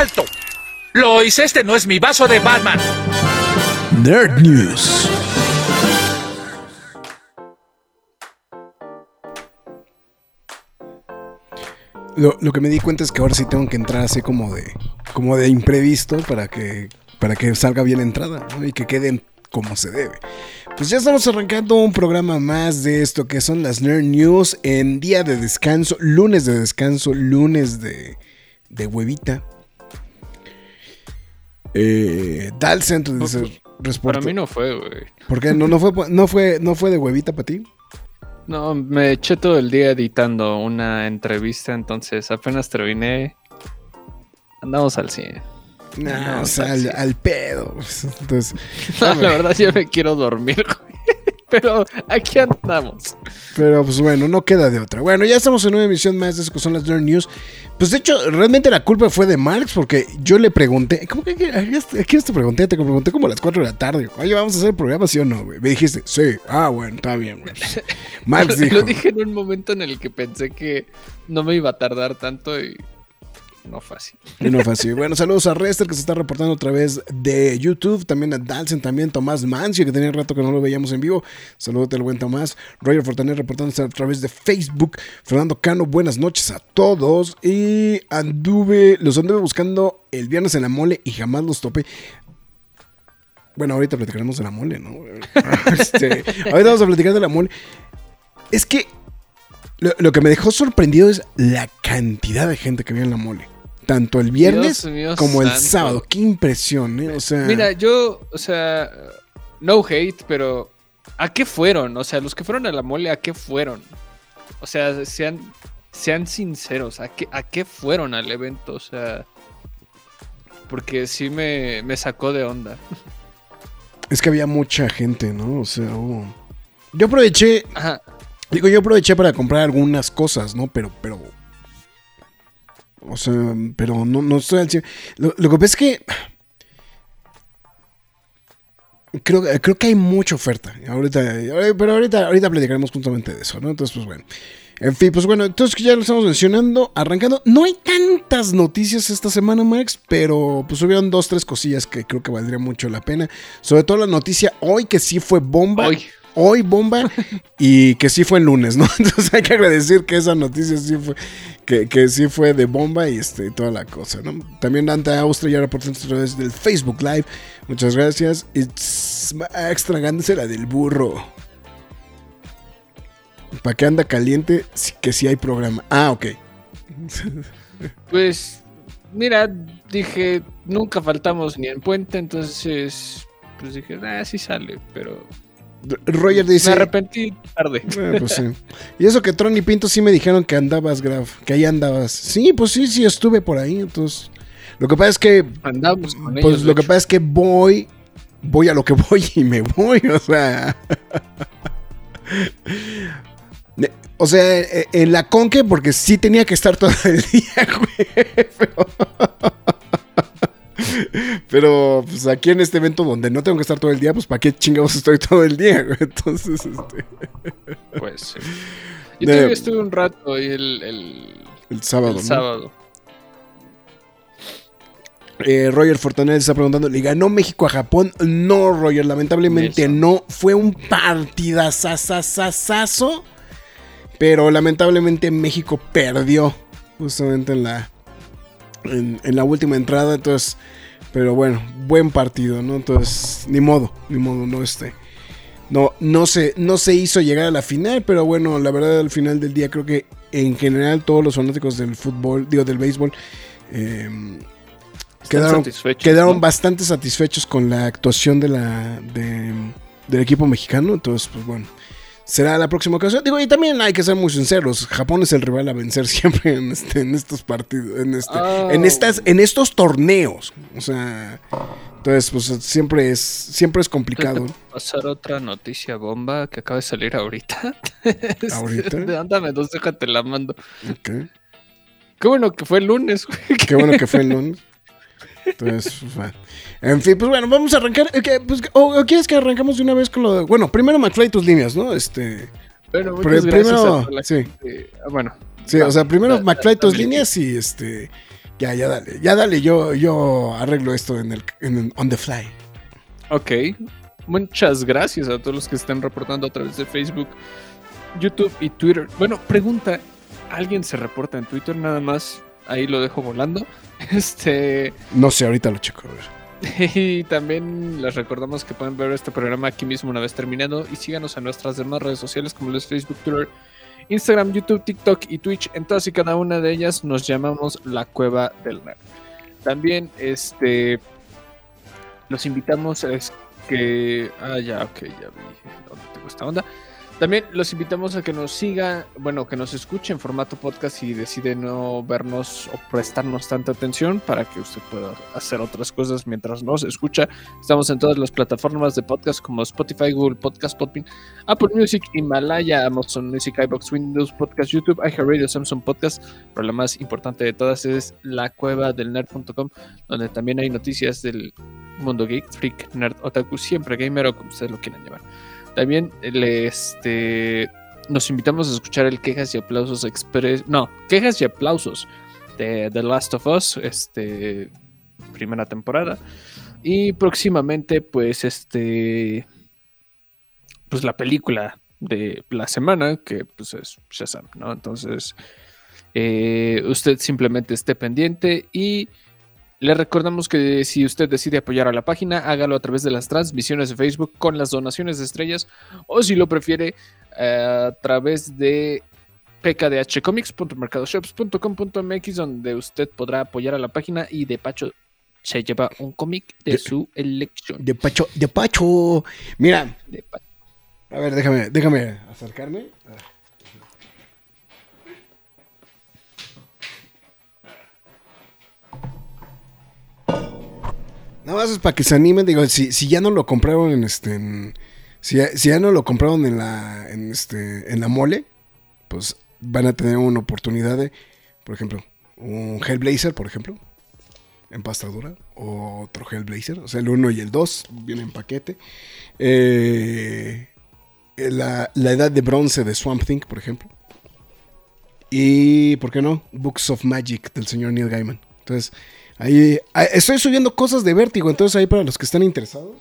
¡Alto! Lo hice, este no es mi vaso de Batman. Nerd News. Lo, que me di cuenta es que ahora sí tengo que entrar así como de como de imprevisto para que para que salga bien la entrada y que queden como se debe. Pues ya estamos arrancando un programa más de esto que son las Nerd News en día de descanso, lunes de descanso, lunes de, de huevita. Eh, Dal Centro dice Para mí no fue, güey. ¿Por qué? ¿No, no, fue, no, fue, ¿No fue de huevita para ti? No, me eché todo el día editando una entrevista, entonces apenas terminé. Andamos al 100. No, o sea, al, pedo. Entonces, la verdad, yo me quiero dormir, güey. Pero aquí andamos. Pero pues bueno, no queda de otra. Bueno, ya estamos en una emisión más de eso que son las Nerd News. Pues de hecho, realmente la culpa fue de Marx porque yo le pregunté. ¿Cómo que aquí te pregunté? Te pregunté como a las 4 de la tarde. Oye, ¿vamos a hacer el programa, sí o no, güey? Me dijiste, sí. Ah, bueno, está bien, güey. Marx dijo. Lo dije en un momento en el que pensé que no me iba a tardar tanto y no fácil. No fácil. Bueno, saludos a Rester que se está reportando a través de YouTube. También a Dalsen, también Tomás Mancio, que tenía rato que no lo veíamos en vivo. Saludos al buen Tomás. Roger Fortaner reportándose a través de Facebook. Fernando Cano, buenas noches a todos. Y anduve, los anduve buscando el viernes en la mole y jamás los topé. Bueno, ahorita platicaremos de la mole, ¿no? Este, ahorita vamos a platicar de la mole. Es que lo, que me dejó sorprendido es la cantidad de gente que había en la mole. Tanto el viernes como el sábado. Qué impresión, ¿eh? O sea. Mira, yo, o sea, no hate, pero ¿a qué fueron? O sea, los que fueron a la mole, ¿a qué fueron? O sea, sean, sean sinceros, ¿a qué, ¿a qué fueron al evento? O sea, porque sí me, me sacó de onda. Es que había mucha gente, ¿no? O sea, yo aproveché. Ajá. Digo, yo aproveché para comprar algunas cosas, ¿no? Pero, pero. O sea, pero no, no estoy al Lo, que pasa es que. Creo, creo que hay mucha oferta. Ahorita, pero ahorita, ahorita platicaremos justamente de eso, ¿no? Entonces, pues bueno. En fin, pues bueno, entonces ya lo estamos mencionando, arrancando. No hay tantas noticias esta semana, Max, pero pues hubieron dos, tres cosillas que creo que valdría mucho la pena. Sobre todo la noticia hoy, que sí fue bomba. Hoy hoy bomba y que sí fue el lunes, ¿no? Entonces hay que agradecer que esa noticia sí fue, que, sí fue de bomba y este, toda la cosa, ¿no? También Dante Austria ya reportó a través del Facebook Live. Muchas gracias. It's extragándose la del burro. ¿Para qué anda caliente? Que sí hay programa. Ah, ok. Pues, mira, dije, nunca faltamos ni en puente, entonces, pues dije, ah, sí sale, pero Roger dice. Me arrepentí tarde. Ah, pues y eso que Tron y Pinto sí me dijeron que andabas, Graf. Que ahí andabas. Sí, pues sí, sí estuve por ahí. Entonces. Lo que pasa es que. Andamos con Pues lo que pasa es que voy. Voy a lo que voy y me voy. O sea. O sea, e, en la conque, porque sí tenía que estar todo el día, güey. Pero... Pero pues aquí en este evento donde no tengo que estar todo el día, pues para qué chingados estoy todo el día, Entonces, este. Pues Yo todavía estuve un rato ahí el, el, sábado. El sábado. Eh, Roger Fortanet está preguntando, ¿le ganó México a Japón? No, Roger, lamentablemente no. Fue un partidazazazazazo. Pero lamentablemente México perdió justamente en la, en, en la última entrada. Entonces, pero bueno, buen partido, ¿no? Entonces, ni modo, ni modo, no este. No, no se, no se hizo llegar a la final, pero bueno, la verdad al final del día creo que en general todos los fanáticos del fútbol, digo del béisbol, em, quedaron, quedaron bastante satisfechos con la actuación de la, del equipo mexicano. Entonces, pues bueno, será la próxima ocasión. Digo, y también hay que ser muy sinceros. Japón es el rival a vencer siempre en, este, en estos partidos, en, este, Oh. en, estas, en estos torneos. O sea, entonces, pues siempre es, siempre es complicado. ¿Puedo pasar otra noticia bomba que acaba de salir ahorita? ¿Ahorita? Ándame dos, déjate la mando. Ok. Qué bueno que fue el lunes, güey. Qué bueno que fue el lunes. Entonces, pues, bueno. En fin, pues bueno, vamos a arrancar. eh, pues, o, o quieres que arrancamos de una vez con lo de. Bueno, primero McFly tus líneas, ¿no? Este. Bueno, gracias primero, a la sí. Ah, Bueno, Sí, o sea, primero da- McFly tus líneas y este. Ya, ya dale. Ya dale, yo, yo arreglo esto en el, en el- on the fly. ok. Muchas gracias a todos los que están reportando a través de Facebook, YouTube y Twitter. Bueno, pregunta, ¿alguien se reporta en Twitter nada más? Ahí lo dejo volando. Este, No sé, ahorita lo checo. A ver. y también les recordamos que pueden ver este programa aquí mismo una vez terminado y síganos en nuestras demás redes sociales como los Facebook, Twitter, Instagram, YouTube, TikTok y Twitch. En todas y cada una de ellas nos llamamos La Cueva del Nerd. También este los invitamos a que ah ya ok ya vi dónde tengo esta onda. También los invitamos a que nos siga, bueno, que nos escuche en formato podcast si decide no vernos o prestarnos tanta atención para que usted pueda hacer otras cosas mientras nos escucha. Estamos en todas las plataformas de podcast como Spotify, Google Podcast, Podbean, Apple Music, Himalaya, Amazon Music, iBox, Windows Podcast, YouTube, iHeartRadio, Samsung Podcast. Pero la más importante de todas es la cueva del nerd.com, donde también hay noticias del mundo geek, freak, nerd, otaku, siempre gamer o como ustedes lo quieran llamar. También le, este, nos invitamos a escuchar el Quejas y Aplausos Express. No, Quejas y Aplausos de The Last of Us, este, primera temporada. Y próximamente, pues, este, pues la película de la semana, que pues es Shazam, ¿no? Entonces, eh, usted simplemente esté pendiente y le recordamos que si usted decide apoyar a la página, hágalo a través de las transmisiones de Facebook con las donaciones de estrellas o si lo prefiere eh, a través de pkdhcomics.mercadoshops.com.mx donde usted podrá apoyar a la página y de pacho se lleva un cómic de De- su elección. De Pacho, de Pacho. Mira, De a ver, déjame, déjame acercarme. A ver. Nada más es para que se animen, digo, si, si ya no lo compraron en este, en- si, si ya no lo compraron en la, en este, en la mole, pues van a tener una oportunidad de, por ejemplo, un Hellblazer, por ejemplo, en pasta dura, o otro Hellblazer, o sea, el 1 y el 2 vienen en paquete. Eh, la, la edad de bronce de Swamp Thing, por ejemplo. Y, ¿por qué no? Books of Magic del señor Neil Gaiman. Entonces, ahí ah, estoy subiendo cosas de vértigo. Entonces, ahí para los que están interesados,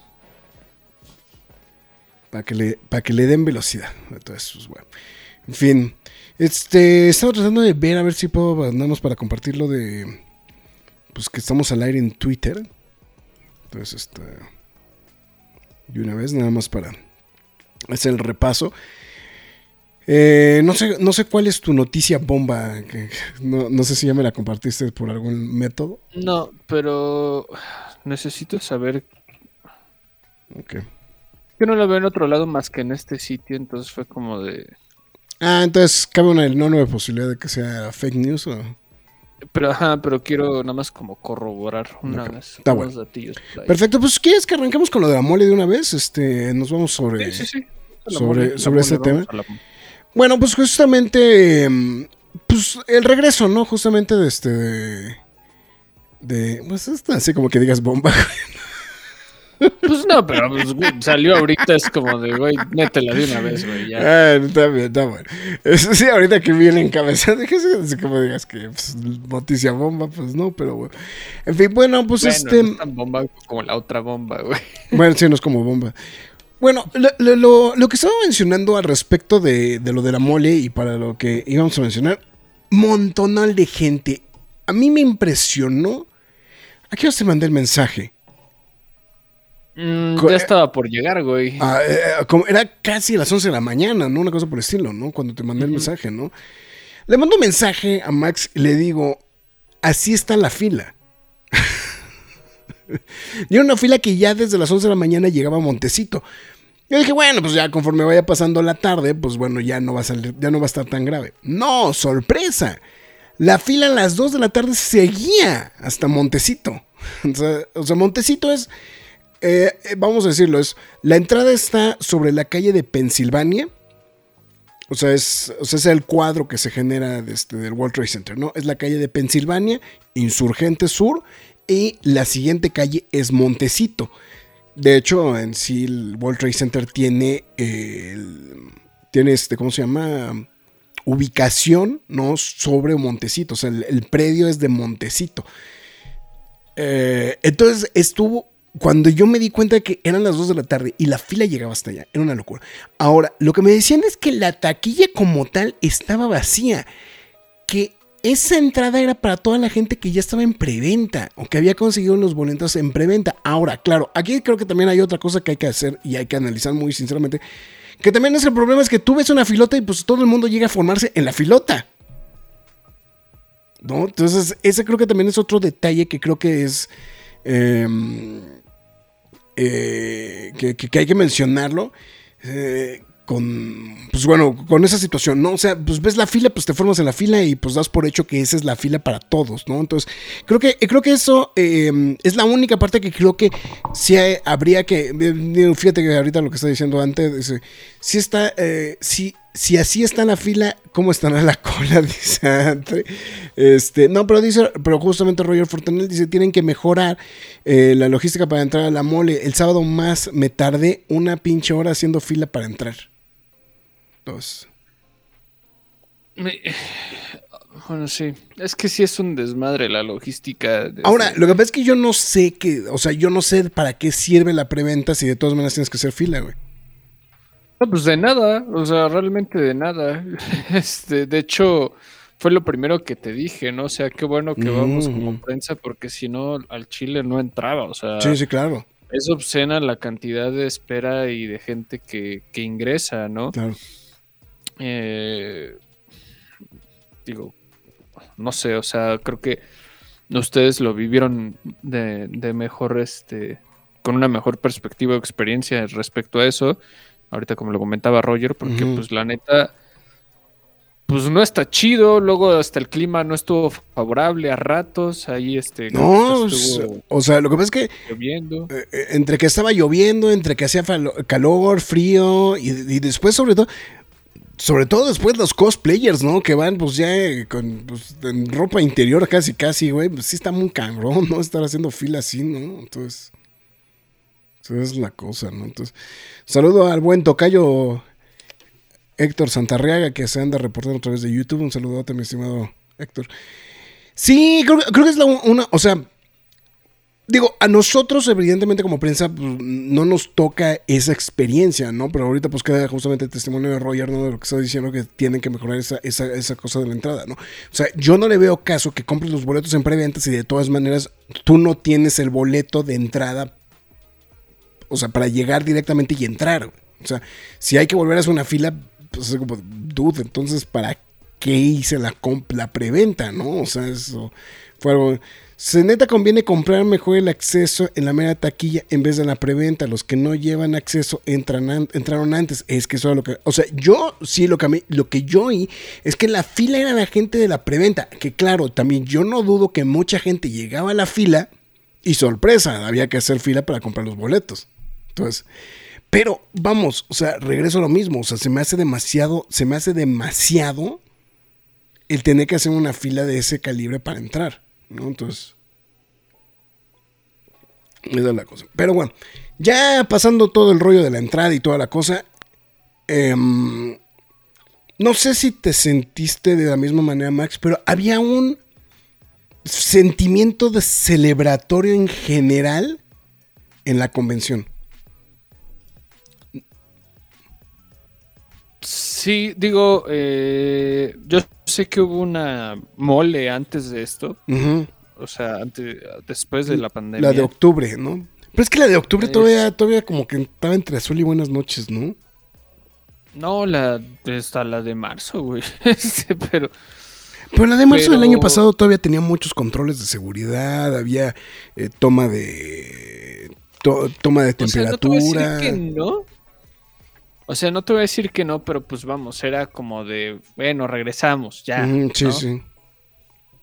para que le, para que le den velocidad. Entonces, pues bueno. En fin, este, estaba tratando de ver a ver si puedo, nada más para compartirlo de, pues que estamos al aire en Twitter. Entonces, este, y una vez nada más para hacer el repaso. Eh, no, sé, no sé cuál es tu noticia bomba. que- no, no sé si ya me la compartiste por algún método. No, pero necesito saber Ok. que no lo veo en otro lado más que en este sitio, entonces fue como de... Ah, entonces cabe una enorme posibilidad de que sea fake news. o- Pero ajá, pero quiero nada más como corroborar una vez. está unos datillos por ahí. Perfecto, pues ¿quieres que arranquemos con lo de la mole de una vez? Este, nos vamos sobre... Sí, sí, la sobre- mole, la sobre vamos tema. Bueno, pues justamente, mm, pues el regreso, ¿no? Justamente de este, de, de- pues es así como que digas bomba. Pues no, pero pues, güey, salió ahorita, es como de, güey, métela de una vez, güey, ya. Ah, está bien, está bueno. Eso sí, ahorita que viene en cabeza, dije, sí, así como digas que pues, noticia bomba, pues no, pero bueno. En fin, bueno, pues Bueno, este, no es tan bomba como la otra bomba, güey. bueno, sí, no es como bomba. Bueno, lo, lo- lo- que estaba mencionando al respecto de, de lo de la mole y para lo que íbamos a mencionar, montonal de gente. A mí me impresionó. Aquí os te mandé el mensaje. Mm, ya estaba por llegar, güey. Ah, eh, eh, como era casi las 11 de la mañana, ¿no? Una cosa por el estilo, ¿no? Cuando te mandé el mensaje, ¿no? Le mando un mensaje a Max y le digo, así está la fila. y era una fila que ya desde las 11 de la mañana llegaba a Montecito. Yo dije, bueno, pues ya conforme vaya pasando la tarde, pues bueno, ya no va a salir, ya no va a estar tan grave. No, sorpresa. La fila a las 2 de la tarde seguía hasta Montecito. O sea, Montecito es, eh, vamos a decirlo, es, la entrada está sobre la calle de Pensilvania. O sea, es, o sea, es el cuadro que se genera desde del World Trade Center, ¿no? Es la calle de Pensilvania, Insurgente Sur, y la siguiente calle es Montecito. De hecho, en sí el World Trade Center tiene, tiene este, ¿cómo se llama? Ubicación, ¿no? Sobre Montecito. O sea, el, predio es de Montecito. Eh, entonces estuvo, cuando yo me di cuenta de que eran las 2 de la tarde y la fila llegaba hasta allá, era una locura. Ahora, lo que me decían es que la taquilla como tal estaba vacía. Que esa entrada era para toda la gente que ya estaba en preventa o que había conseguido los boletos en preventa. Ahora, claro, aquí creo que también hay otra cosa que hay que hacer y hay que analizar muy sinceramente. Que también es el problema es que tú ves una filota y pues todo el mundo llega a formarse en la filota. ¿No? Entonces, ese creo que también es otro detalle que creo que es... Em, eh, que, hay que mencionarlo. Eh, con, pues bueno, con esa situación, ¿no? O sea, pues ves la fila, pues te formas en la fila y pues das por hecho que esa es la fila para todos, ¿no? Entonces, creo que, creo que eso em, es la única parte que creo que sí habría que, fíjate que ahorita lo que está diciendo antes, dice, si está, eh, si, si así está la fila, ¿cómo estará la cola? Dice Este, no, pero dice, pero justamente Roger Fortanel dice, tienen que mejorar eh, la logística para entrar a la mole. El sábado más me tardé una pinche hora haciendo fila para entrar. Bueno, sí. Es que sí es un desmadre la logística. Ahora, lo que pasa es que yo no sé que, o sea, yo no sé para qué sirve la preventa si de todas maneras tienes que hacer fila, güey. No, pues de nada, o sea, realmente de nada. Este, de hecho, fue lo primero que te dije, ¿no? O sea, qué bueno que vamos como prensa, porque si no, al Chile no entraba, o sea. Sí, sí, claro. Es obscena la cantidad de espera y de gente que, que ingresa, ¿no? Claro. Eh, digo, no sé, o sea, creo que ustedes lo vivieron de, mejor, este, con una mejor perspectiva o experiencia respecto a eso. Ahorita como lo comentaba Roger, porque pues la neta, pues no está chido, luego hasta el clima no estuvo favorable a ratos, ahí este... No, o sea, lo que pasa es que... Lloviendo. Eh, eh, entre que estaba lloviendo, entre que hacía calor, frío, y después sobre todo, sobre todo después los cosplayers, ¿no? Que van pues ya con pues, en ropa interior casi, casi, güey. Pues sí está muy cabrón, ¿no? Estar haciendo fila así, ¿no? Entonces, esa es la cosa, ¿no? Entonces, saludo al buen tocayo Héctor Santarriaga que se anda reportando a través de YouTube. Un saludote, mi estimado Héctor. Sí, creo, creo que es la una, o sea, Digo, a nosotros, evidentemente, como prensa, pues, no nos toca esa experiencia, ¿no? Pero ahorita, pues, queda justamente el testimonio de Roger, ¿no? De lo que está diciendo que tienen que mejorar esa, esa, cosa de la entrada, ¿no? O sea, yo no le veo caso que compres los boletos en preventa si de todas maneras tú no tienes el boleto de entrada, o sea, para llegar directamente y entrar. O sea, si hay que volver a hacer una fila, pues es como, dude, entonces, ¿para qué hice la, la preventa, no? O sea, eso fue algo se neta conviene comprar mejor el acceso en la mera taquilla en vez de la preventa. Los que no llevan acceso entran entraron antes. Es que eso es lo que. O sea, yo sí lo que, lo que yo oí es que la fila era la gente de la preventa. Que claro, también yo no dudo que mucha gente llegaba a la fila y sorpresa, había que hacer fila para comprar los boletos. Entonces. Pero vamos, o sea, regreso a lo mismo. O sea, se me hace demasiado. Se me hace demasiado el tener que hacer una fila de ese calibre para entrar. ¿No? Entonces, esa es la cosa. Pero bueno, ya pasando todo el rollo de la entrada y toda la cosa, em, no sé si te sentiste de la misma manera, Max, pero había un sentimiento de celebratorio en general en la convención. Sí, digo, eh, yo sé que hubo una mole antes de esto. O sea, antes, después de la pandemia. La de octubre, ¿no? Pero es que la de octubre todavía, todavía como que estaba entre azul y buenas noches, ¿no? No, la está la de marzo, güey. Este, pero. Pero la de marzo del año pasado todavía tenía muchos controles de seguridad, había eh, toma de toma de temperatura. no, O sea, no te voy a decir que no, pero pues vamos, era como de, bueno, regresamos, ya. Sí, ¿no? sí.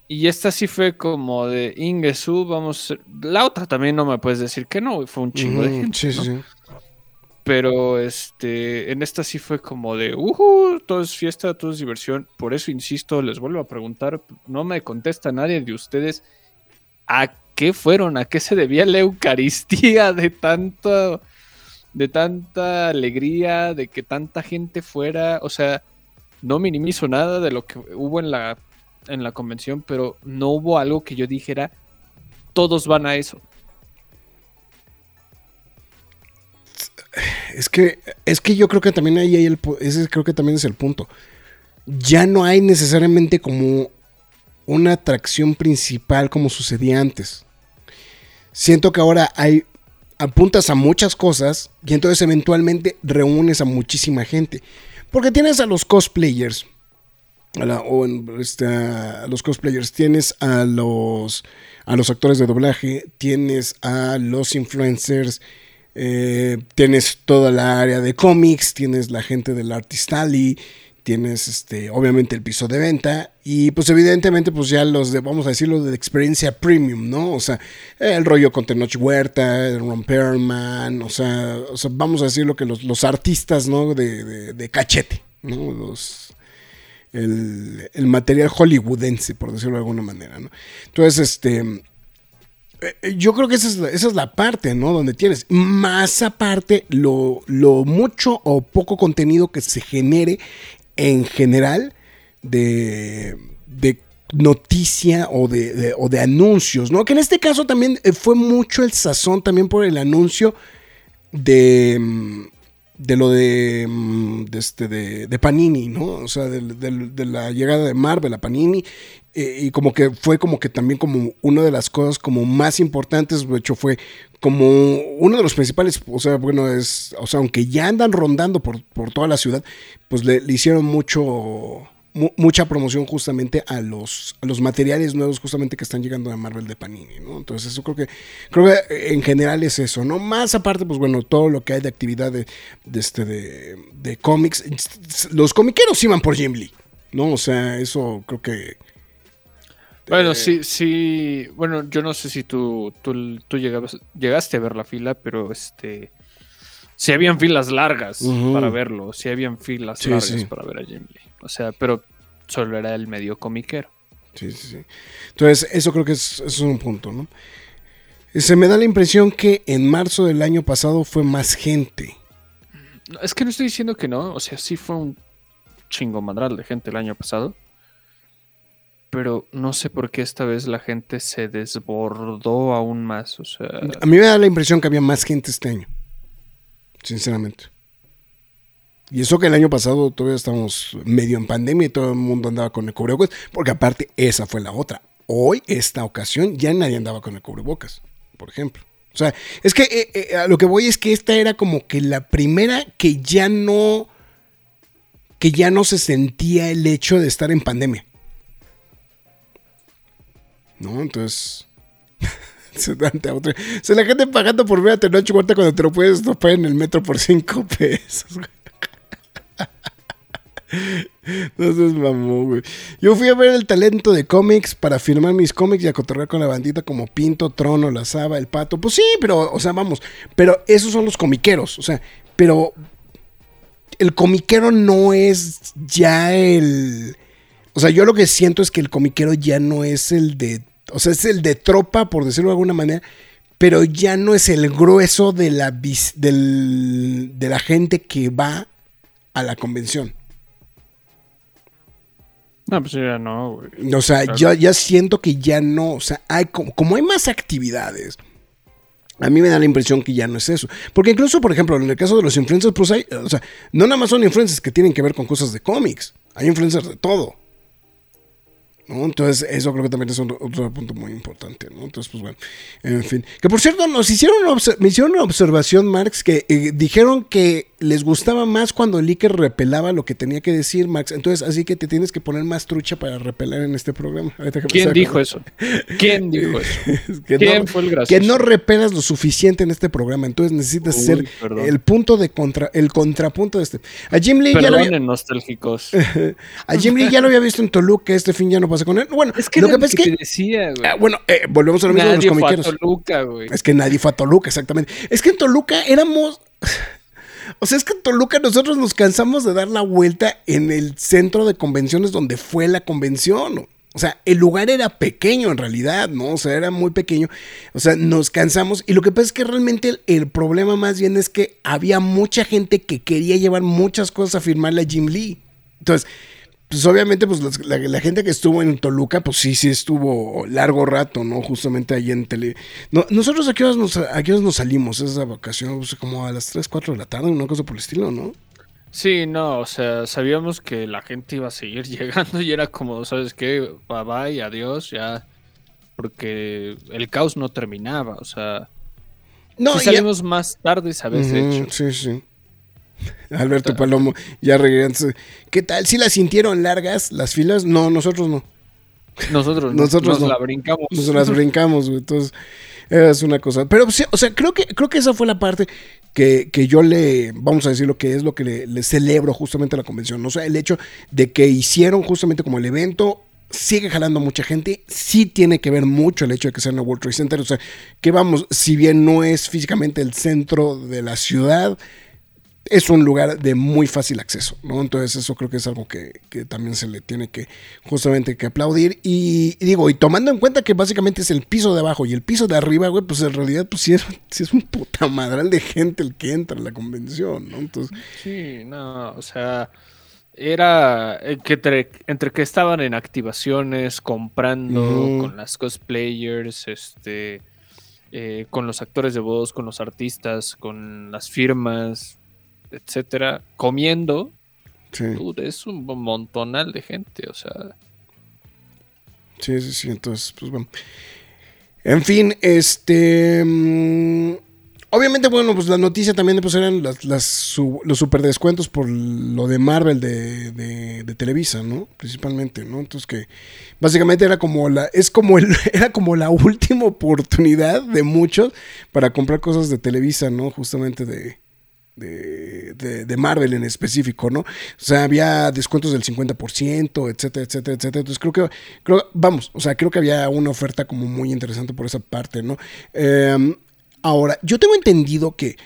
Y esta sí fue como de Ingesu, vamos. La otra también no me puedes decir que no, fue un chingo de gente. sí, sí, ¿no? sí. Pero este, en esta sí fue como de, uhu, todo es fiesta, todo es diversión. Por eso insisto, les vuelvo a preguntar, no me contesta nadie de ustedes a qué fueron, a qué se debía la Eucaristía de tanto, de tanta alegría, de que tanta gente fuera. O sea, no minimizo nada de lo que hubo en la, en la convención, pero no hubo algo que yo dijera, todos van a eso. Es que, es que yo creo que también ahí hay ese creo que también es el punto. Ya no hay necesariamente como una atracción principal como sucedía antes. Siento que ahora hay apuntas a muchas cosas y entonces eventualmente reúnes a muchísima gente. Porque tienes a los cosplayers, a, o este, los cosplayers, tienes a los, a los actores de doblaje, tienes a los influencers, eh, tienes toda la área de cómics, tienes la gente del Artist Alley, tienes este, obviamente el piso de venta y pues evidentemente pues ya los de, vamos a decirlo, de experiencia premium, ¿no? O sea, el rollo con Tenoch Huerta, el Ron Perlman, o sea, vamos a decirlo que los, los artistas, ¿no? De, de- de cachete, ¿no? Los, el, el material hollywoodense, por decirlo de alguna manera, ¿no? Entonces, este... eh, Yo creo que esa es, esa es la parte, ¿no? Donde tienes. Más aparte, lo, lo mucho o poco contenido que se genere en general de, de noticia o de, o de anuncios, ¿no? Que en este caso también eh, fue mucho el sazón también por el anuncio de, mm, de lo de, mm, de, este, de, Panini, ¿no? O sea, de, la llegada de Marvel a Panini. eh, y como que fue como que también como una de las cosas como más importantes, de hecho fue como uno de los principales, o sea, bueno, es, o sea, aunque ya andan rondando por, por toda la ciudad, pues le hicieron mucho, mu- mucha promoción justamente a los, a los materiales nuevos justamente que están llegando de Marvel de Panini, ¿no? Entonces eso creo que, creo que en general es eso, ¿no? Más aparte, pues bueno, todo lo que hay de actividad de, de este, de, de cómics, los comiqueros iban por Jim Lee, ¿no? O sea, eso creo que... Bueno, sí, sí. Bueno, yo no sé si tú, tú, tú llegabas, llegaste a ver la fila, pero este. Sí habían filas largas para verlo. Sí habían filas Sí, largas sí. para ver a Jim Lee. O sea, pero solo era el medio comiquero. Sí, sí, sí. Entonces, eso creo que es, eso es un punto, ¿no? Se me da la impresión que en marzo del año pasado fue más gente. Es que no estoy diciendo que no. O sea, sí fue un chingo madral de gente el año pasado. Pero no sé por qué esta vez la gente se desbordó aún más. O sea. A mí me da la impresión que había más gente este año. Sinceramente. Y eso que el año pasado todavía estábamos medio en pandemia y todo el mundo andaba con el cubrebocas. Porque aparte, esa fue la otra. Hoy, esta ocasión, ya nadie andaba con el cubrebocas, por ejemplo. O sea, es que eh, eh, a lo que voy es que esta era como que la primera que ya no. que ya no se sentía el hecho de estar en pandemia. ¿No? Entonces. o sea, la gente pagando por ver a Tenoch cuando te lo puedes topar en el metro por 5 pesos. güey. No seas mamón, güey. Yo fui a ver el talento de cómics para firmar mis cómics y a cotorrear con la bandita como Pinto, Trono, La Saba, El Pato. Pues sí, pero, o sea, vamos. Pero esos son los comiqueros. O sea, pero el comiquero no es ya el. O sea, yo lo que siento es que el comiquero ya no es el de. O sea, es el de tropa, por decirlo de alguna manera. Pero ya no es el grueso de la, de la gente que va a la convención. No, pues ya no, güey. O sea, Claro. yo ya siento que ya no, o sea, hay como, como hay más actividades. A mí me da la impresión que ya no es eso. Porque incluso, por ejemplo, en el caso de los influencers, pues hay, o sea, no nada más son influencers que tienen que ver con cosas de cómics. Hay influencers de todo. ¿no? Entonces, eso creo que también es otro, otro punto muy importante, ¿no? Entonces, pues bueno, en fin. Que por cierto, nos hicieron me hicieron una observación, Marx, que eh, dijeron que les gustaba más cuando el Iker repelaba lo que tenía que decir, Max. Entonces, así que te tienes que poner más trucha para repelar en este programa. Que ¿Quién dijo eso? ¿Quién dijo eso? que ¿Quién no, fue el que gracioso? no repelas lo suficiente en este programa. Entonces necesitas Uy, ser perdón. el punto de contra, el contrapunto de este. A Jim Lee ya lo había, nostálgicos. a Jim Lee ya lo había visto en Toluca, este fin ya no pasa con él. Bueno, Es que lo que pasa es te que, decía, güey. ah, bueno, eh, volvemos a lo mismo de los Nadie fue a comiqueros. Toluca, güey. Es que nadie fue a Toluca, exactamente. Es que en Toluca éramos. O sea, es que en Toluca nosotros nos cansamos de dar la vuelta en el centro de convenciones donde fue la convención. O sea, el lugar era pequeño en realidad, ¿no? O sea, era muy pequeño. O sea, nos cansamos. Y lo que pasa es que realmente el, el problema más bien es que había mucha gente que quería llevar muchas cosas a firmarle a Jim Lee. Entonces, pues obviamente, pues la, la gente que estuvo en Toluca, pues sí, sí estuvo largo rato, ¿no? Justamente ahí en tele. No, nosotros a qué, horas nos, a qué horas nos salimos esa vacación, pues, como a las 3, 4 de la tarde, una cosa por el estilo, ¿no? Sí, no, o sea, sabíamos que la gente iba a seguir llegando y era como, ¿sabes qué? Bye bye, adiós, ya. Porque el caos no terminaba, o sea. No, y- salimos más tarde, ¿sabes? De Ujú, hecho. Sí, sí. Alberto Palomo, ya regresó. ¿Qué tal? ¿Sí las sintieron largas las filas? No, nosotros no. Nosotros, no, Nosotros nos no. la brincamos. Nos las brincamos, güey. Entonces, es una cosa. Pero, o sea, creo que, creo que esa fue la parte que, que yo le, vamos a decir lo que es lo que le, le celebro justamente a la convención. O sea, el hecho de que hicieron justamente como el evento. Sigue jalando mucha gente, sí tiene que ver mucho el hecho de que sea en el World Trade Center, o sea, que vamos, si bien no es físicamente el centro de la ciudad, es un lugar de muy fácil acceso, ¿no? Entonces eso creo que es algo que, que también se le tiene que justamente que aplaudir. Y, y digo, y tomando en cuenta que básicamente es el piso de abajo y el piso de arriba, güey, pues en realidad pues sí es, sí es un puta madral de gente el que entra a la convención, ¿no? Entonces, Sí, no, o sea, era eh, que entre, entre que estaban en activaciones, comprando con las cosplayers, este, eh, con los actores de voz, con los artistas, con las firmas, etcétera, comiendo, sí, dude, es un montonal de gente, o sea, sí, sí, sí, entonces, pues bueno. En fin, este... mm, Obviamente, bueno, pues la noticia también pues eran las, las su- los super descuentos por lo de Marvel de, de- de Televisa, ¿no? Principalmente, ¿no? Entonces que básicamente era como la, es como el, era como la última oportunidad de muchos para comprar cosas de Televisa, ¿no? Justamente de, de, de- Marvel en específico, ¿no? O sea, había descuentos del 50%, etcétera, etcétera, etcétera. Entonces creo que, creo, vamos, o sea, creo que había una oferta como muy interesante por esa parte, ¿no? Eh, ahora, yo tengo entendido que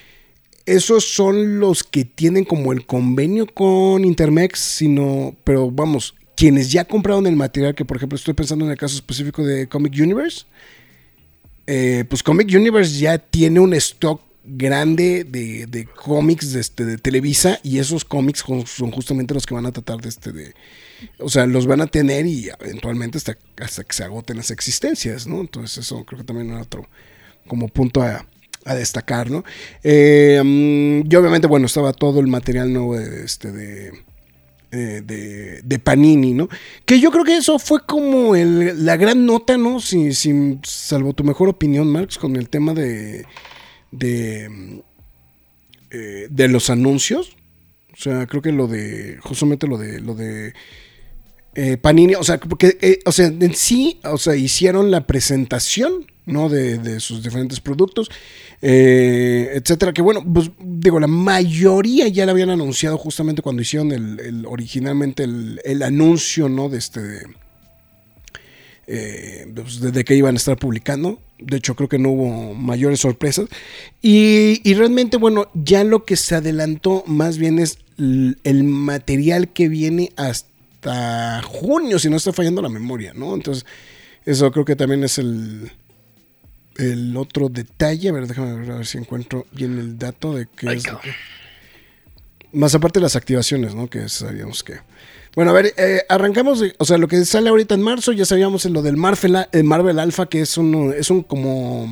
esos son los que tienen como el convenio con Intermex, sino, pero vamos, quienes ya compraron el material, que por ejemplo estoy pensando en el caso específico de Comic Universe, eh, pues Comic Universe ya tiene un stock grande de, de cómics de, este, Televisa y esos cómics son, justamente los que van a tratar de este de o sea los van a tener y eventualmente hasta, hasta que se agoten las existencias no entonces eso creo que también es otro como punto a, destacar no Eh, mm, y obviamente bueno estaba todo el material nuevo de este de de, de Panini, ¿no? Que yo creo que eso fue como el- la gran nota, ¿no? Si, si- salvo tu mejor opinión, Marx, con el tema de, de, eh, de los anuncios. O sea, creo que lo de, justamente lo de, lo de eh, Panini, o sea, porque, eh, o sea, en sí, o sea, hicieron la presentación, ¿no? De, de sus diferentes productos, etcétera. Que bueno, pues digo, la mayoría ya la habían anunciado justamente cuando hicieron el, originalmente el, el anuncio, ¿no? De este, de, pues, que iban a estar publicando. De hecho, creo que no hubo mayores sorpresas. Y, y realmente, bueno, ya lo que se adelantó más bien es el material que viene hasta junio, si no está fallando la memoria, ¿no? Entonces, eso creo que también es el, el otro detalle. A ver, déjame ver, a ver si encuentro bien el dato de que Ay, es. Más aparte de las activaciones, ¿no? Que sabíamos que. Bueno, a ver, eh, arrancamos, o sea, lo que sale ahorita en marzo, ya sabíamos en lo del Marvel, el Marvel Alpha, que es un, es un como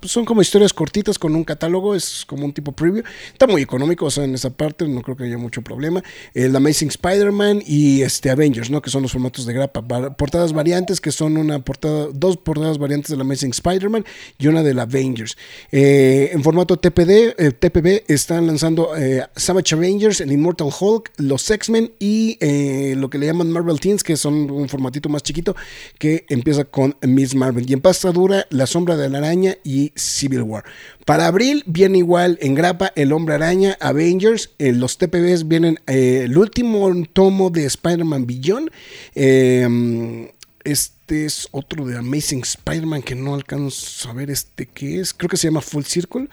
pues son como historias cortitas con un catálogo, es como un tipo preview. Está muy económico, o sea, en esa parte no creo que haya mucho problema. El Amazing Spider-Man y este Avengers, ¿no? Que son los formatos de grapa. Portadas variantes, que son una portada, dos portadas variantes del Amazing Spider-Man y una del Avengers. Eh, en formato TPD, eh, TPB están lanzando eh, Savage Avengers, el Immortal Hulk, los X-Men y lo que le llaman Marvel Teens, que son un formatito más chiquito que empieza con Miss Marvel. Y en pasta dura, La Sombra de la Araña y Civil War. Para abril viene igual en grapa El Hombre Araña, Avengers. eh, los TPBs vienen eh, el último tomo de Spider-Man Beyond. eh, este es otro de Amazing Spider-Man que no alcanzo a ver este qué es. Creo que se llama Full Circle.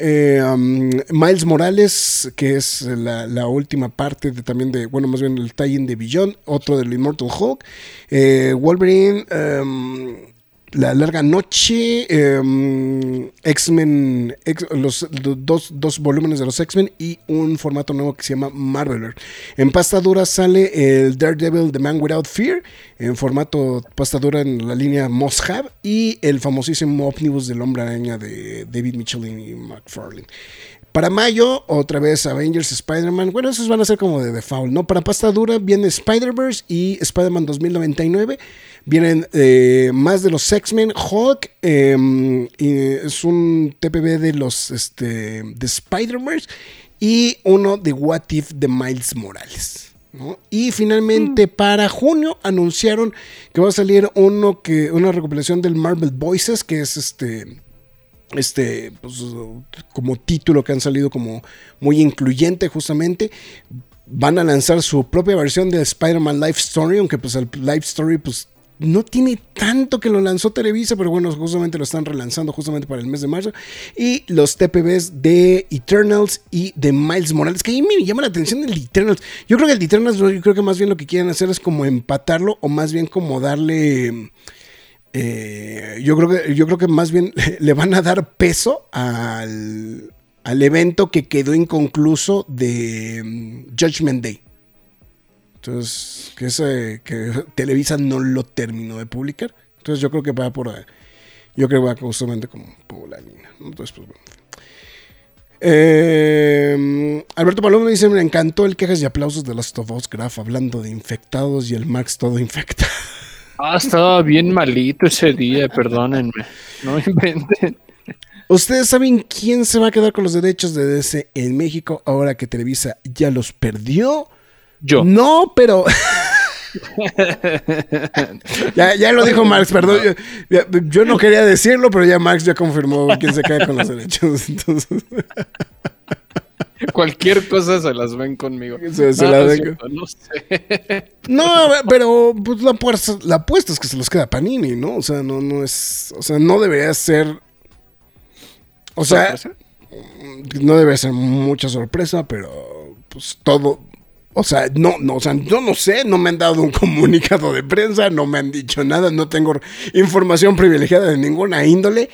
Um, Miles Morales, que es la, última parte de, también de, bueno, más bien el tie-in de Beyond, otro del Immortal Hulk. Eh, Wolverine, um, La Larga Noche, um, X-Men, los, dos, dos volúmenes de los X-Men y un formato nuevo que se llama Marveler. En pasta dura sale el Daredevil The Man Without Fear, en formato pasta dura en la línea Hab y el famosísimo Omnibus del Hombre Araña de David Mitchell y McFarlane. Para mayo, otra vez Avengers, Spider-Man. Bueno, esos van a ser como de default, ¿no? Para pasta dura viene Spider-Verse y Spider-Man 2099. Vienen eh, más de los X-Men, Hulk, eh, y es un TPB de los este, de Spider-Verse y uno de What If de Miles Morales. ¿no? Y finalmente para junio anunciaron que va a salir uno que una recopilación del Marvel Voices, que es este este pues, como título que han salido como muy incluyente justamente van a lanzar su propia versión de Spider-Man Life Story aunque pues el Life Story pues no tiene tanto que lo lanzó Televisa, pero bueno, justamente lo están relanzando justamente para el mes de marzo. Y los TPBs de Eternals y de Miles Morales, que ahí me llama la atención el Eternals. Yo creo que el Eternals, yo creo que más bien lo que quieren hacer es como empatarlo o más bien como darle... Eh, yo, creo que, yo creo que más bien le van a dar peso al, al evento que quedó inconcluso de mm, Judgment Day. Entonces, que, ese, que Televisa no lo terminó de publicar. Entonces yo creo que va por. Yo creo que va justamente como por la línea. ¿no? Entonces, pues bueno. Eh, Alberto Paloma dice: Me encantó el quejas y aplausos de Last of Us Graph hablando de infectados y el Max todo infectado. Ah, estaba bien malito ese día, perdónenme. No inventen. ¿Ustedes saben quién se va a quedar con los derechos de DC en México ahora que Televisa ya los perdió? Yo. No, pero. ya, ya lo dijo Marx, perdón. Yo, no quería decirlo, pero ya Marx ya confirmó quién se queda con los derechos. Entonces, Cualquier cosa se las ven conmigo. Se- se Ah, la no es ven cierto, no sé. no, pero pues, la, apuesta, la apuesta es que se los queda Panini, ¿no? O sea, no, no es. O sea, no debería ser. O sea, no debe ser mucha sorpresa, pero pues todo. O sea, no, no, o sea, yo no sé, no me han dado un comunicado de prensa, no me han dicho nada, no tengo información privilegiada de ninguna índole,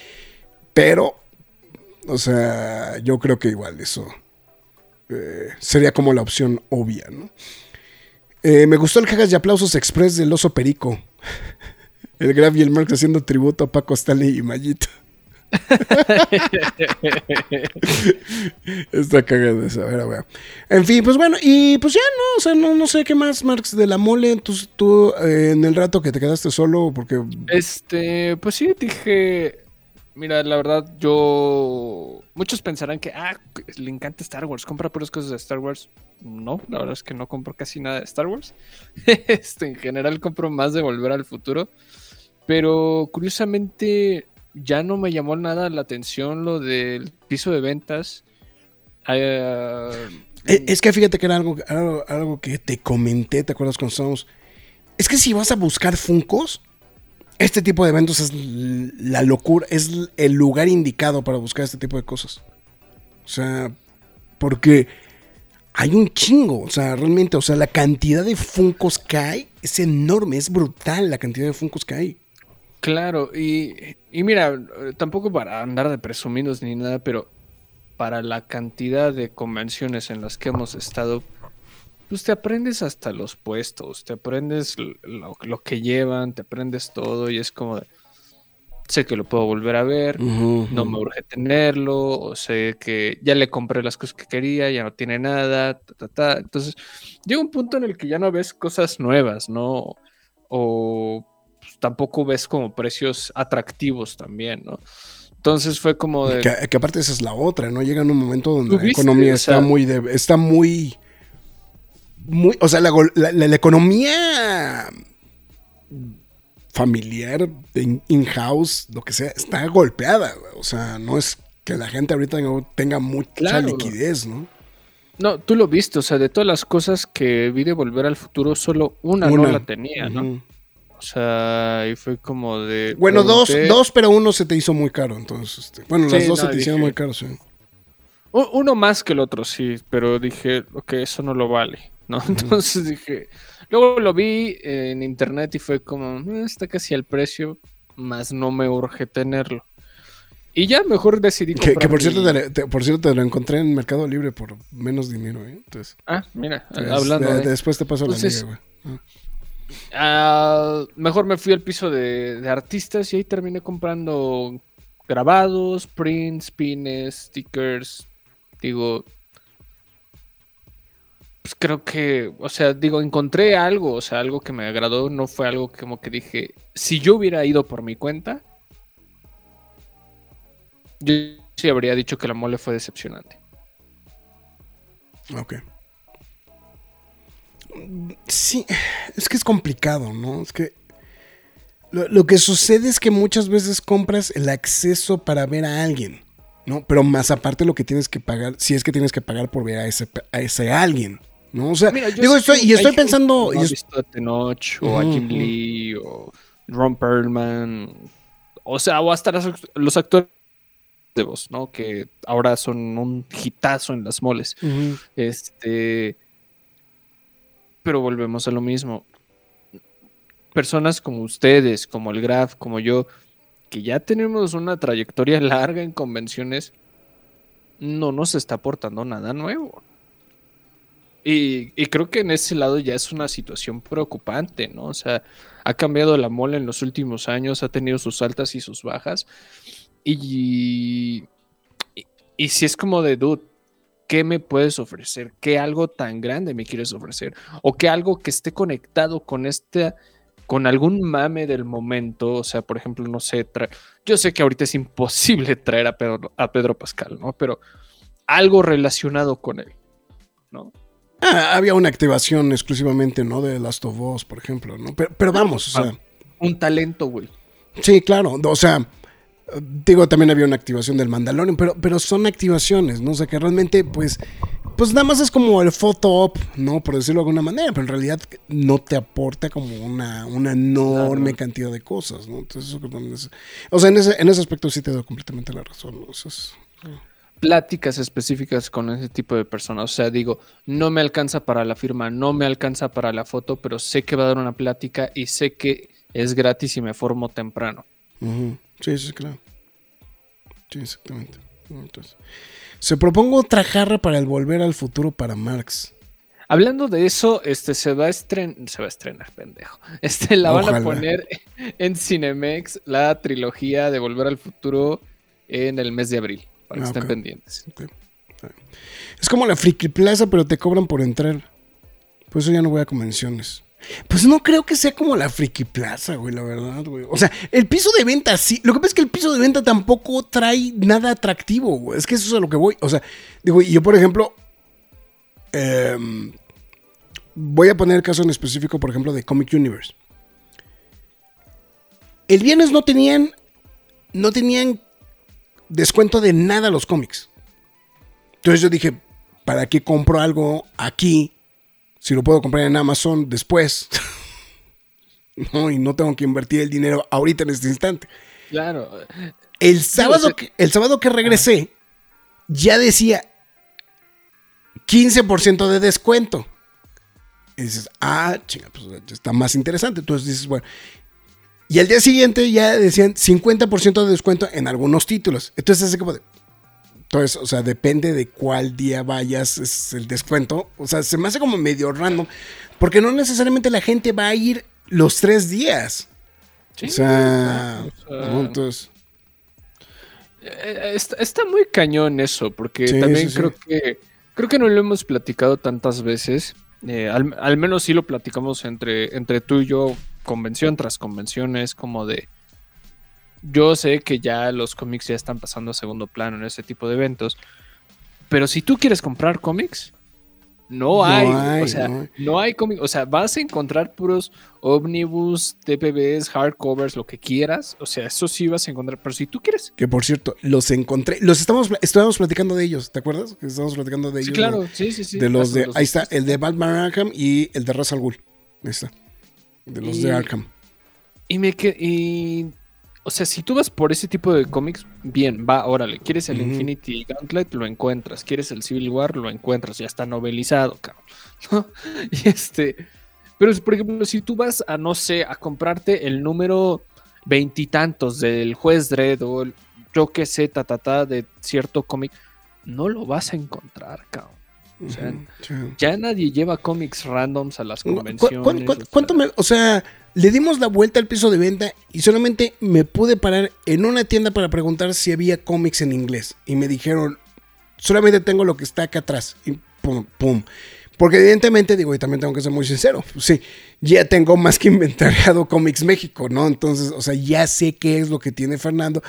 pero, o sea, yo creo que igual eso eh, sería como la opción obvia, ¿no? Eh, me gustó el cagas y aplausos express del oso perico. El Graf y el Marx haciendo tributo a Paco Stanley y Mayito. Está cagado esa, a ver. En fin, pues bueno, y pues ya no, o sea, no, no sé qué más, Marx, de la mole. Tú, tú eh, en el rato que te quedaste solo, porque Este, pues sí, dije. Mira, la verdad, yo. Muchos pensarán que, ah, le encanta Star Wars, compra puras cosas de Star Wars. No, la verdad es que no compro casi nada de Star Wars. este, en general compro más de Volver al Futuro. Pero curiosamente, ya no me llamó nada la atención lo del piso de ventas. Eh, Es que fíjate que era algo, algo, algo que te comenté, ¿te acuerdas cuando estábamos? Es que si vas a buscar Funcos, este tipo de eventos es la locura, es el lugar indicado para buscar este tipo de cosas. O sea, porque hay un chingo, o sea, realmente, o sea, la cantidad de Funcos que hay es enorme, es brutal la cantidad de Funcos que hay. Claro, y, y mira, tampoco para andar de presumidos ni nada, pero para la cantidad de convenciones en las que hemos estado, pues te aprendes hasta los puestos, te aprendes lo, lo que llevan, te aprendes todo y es como de, sé que lo puedo volver a ver, no me urge tenerlo, o sé que ya le compré las cosas que quería, ya no tiene nada, ta, ta, ta. Entonces, llega un punto en el que ya no ves cosas nuevas, ¿no? O pues, tampoco ves como precios atractivos también, ¿no? Entonces fue como de... Que, que aparte esa es la otra, ¿no? Llega en un momento donde la economía o está sea- muy de, está muy muy, o sea, la, gol- la- la- la economía familiar, in- in-house, lo que sea, está golpeada. güey. O sea, no es que la gente ahorita tenga mucha Claro. liquidez, ¿no? No, tú lo viste, o sea, de todas las cosas que vi de Volver al Futuro, solo una, no la tenía, ¿no? O sea, y fue como de... Bueno, dos, pregunté- dos, pero uno se te hizo muy caro, entonces. este, bueno, las Sí, dos no, se te hicieron muy caros, sí. Uno más que el otro, sí, pero dije, ok, eso no lo vale, ¿no? Entonces dije, luego lo vi en internet y fue como, "Eh, está casi al precio, más no me urge tenerlo. Y ya mejor decidí Que, que por, mi- cierto, te, le- te- por cierto, te lo encontré en Mercado Libre por menos dinero, ¿eh? Entonces, Ah, mira, entonces, hablando de- de... después te paso Entonces, la liga, güey. Ah, mejor me fui al piso de, de artistas y ahí terminé comprando grabados, prints, pines, stickers. Digo, pues creo que, o sea, digo, encontré algo, o sea, algo que me agradó, no fue algo que como que dije, si yo hubiera ido por mi cuenta, yo sí habría dicho que la mole fue decepcionante. Ok. Mm, Sí, es que es complicado, ¿no? Es que lo, lo que sucede es que muchas veces compras el acceso para ver a alguien, ¿no? Pero más aparte lo que tienes que pagar, si es que tienes que pagar por ver a ese, a ese alguien, ¿no? O sea, Mira, yo digo, estoy, y estoy pensando... no es- visto a Tenoch o a Ujú, Jim ujú. Lee o Ron Perlman. O sea, o hasta los, act- los actores de voz, ¿no? Que ahora son un hitazo en las moles. Este. Pero volvemos a lo mismo. Personas como ustedes, como el Graf, como yo, que ya tenemos una trayectoria larga en convenciones, no nos está aportando nada nuevo. Y, y creo que en ese lado ya es una situación preocupante, ¿no? O sea, ha cambiado la mole en los últimos años, ha tenido sus altas y sus bajas. Y, y, y si es como de, dude, ¿qué me puedes ofrecer? ¿Qué algo tan grande me quieres ofrecer? ¿O qué algo que esté conectado con este, con algún mame del momento? O sea, por ejemplo, no sé, yo sé que ahorita es imposible traer a Pedro, a Pedro Pascal, ¿no? Pero algo relacionado con él, ¿no? Ah, había una activación exclusivamente, ¿no? De Last of Us, por ejemplo, ¿no? Pero, pero vamos, o sea... Un talento, güey. Sí, claro. O sea, digo, también había una activación del Mandalorian, pero, pero son activaciones, ¿no? O sea, que realmente, pues, pues nada más es como el photo op, ¿no? Por decirlo de alguna manera, pero en realidad no te aporta como una, una enorme Claro. cantidad de cosas, ¿no? Entonces, eso que también es- o sea, en ese, en ese aspecto sí te doy completamente la razón, ¿no? Eso es- Pláticas específicas con ese tipo de personas. O sea, digo, no me alcanza para la firma, no me alcanza para la foto, pero sé que va a dar una plática y sé que es gratis y me formo temprano. Ujú. Sí, sí, claro. Sí, exactamente. Entonces, se propongo otra jarra para el volver al futuro para Marx. Hablando de eso, este se va a estrenar, se va a estrenar, pendejo. Este la van a poner en Cinemex la trilogía de Volver al Futuro en el mes de abril, para que Ah, estén pendientes. Ok. Es como la Friki Plaza, pero te cobran por entrar. Por eso ya no voy a convenciones. Pues no creo que sea como la Friki Plaza, güey, la verdad, güey. O sea, el piso de venta sí. Lo que pasa es que el piso de venta tampoco trae nada atractivo, güey. Es que eso es a lo que voy. O sea, digo, yo por ejemplo, em, voy a poner el caso en específico, por ejemplo, de Comic Universe. El viernes no tenían, no tenían descuento de nada los cómics. Entonces yo dije, ¿para qué compro algo aquí si lo puedo comprar en Amazon después? no, y no tengo que invertir el dinero ahorita en este instante. Claro. El sábado, sea- que, el sábado que regresé, ya decía 15% de descuento. Y dices, ah, chinga, pues está más interesante. Entonces dices, bueno. Y al día siguiente ya decían 50% de descuento en algunos títulos. Entonces, así como de. Entonces, o sea, depende de cuál día vayas, es el descuento. O sea, se me hace como medio random. Porque no necesariamente la gente va a ir los tres días. Sí, o sea, o sea, ¿no? entonces, Eh, Está, está muy cañón eso, porque Sí, también sí, creo que creo que no lo hemos platicado tantas veces. eh, al, al menos sí lo platicamos entre, entre tú y yo, convención tras convención, es como de. Yo sé que ya los cómics ya están pasando a segundo plano en ese tipo de eventos. Pero si tú quieres comprar cómics, no No hay. hay, o sea, no hay. no hay cómics. O sea, vas a encontrar puros omnibus, TPBs, hardcovers, lo que quieras. O sea, eso sí vas a encontrar. Pero si tú quieres que por cierto, los encontré, los estamos, estábamos platicando de ellos, ¿te acuerdas? Que estábamos platicando de Sí, ellos. claro, de- sí, sí, sí. de los de, ahí está, el de Batman Arkham y el de Ra's al Ghul. Ahí está. De los de Arkham. Y me que y o sea, si tú vas por ese tipo de cómics, bien, va, órale. ¿Quieres el Ujú. Infinity Gauntlet? Lo encuentras. ¿Quieres el Civil War? Lo encuentras. Ya está novelizado, cabrón. ¿No? Y este. Pero, por ejemplo, si tú vas a, no sé, a comprarte el número veintitantos del juez Dredd o el- yo qué sé, ta, ta, ta, de cierto cómic, no lo vas a encontrar, cabrón. O sea, ya nadie lleva cómics randoms a las ¿Cu- cu- convenciones. o sea. ¿Cuánto me.? O sea, le dimos la vuelta al piso de venta y solamente me pude parar en una tienda para preguntar si había cómics en inglés. Y me dijeron, solamente tengo lo que está acá atrás. Y pum, pum. Porque evidentemente, digo, y también tengo que ser muy sincero, pues sí, ya tengo más que inventariado Comics México, ¿no? Entonces, o sea, ya sé qué es lo que tiene Fernando,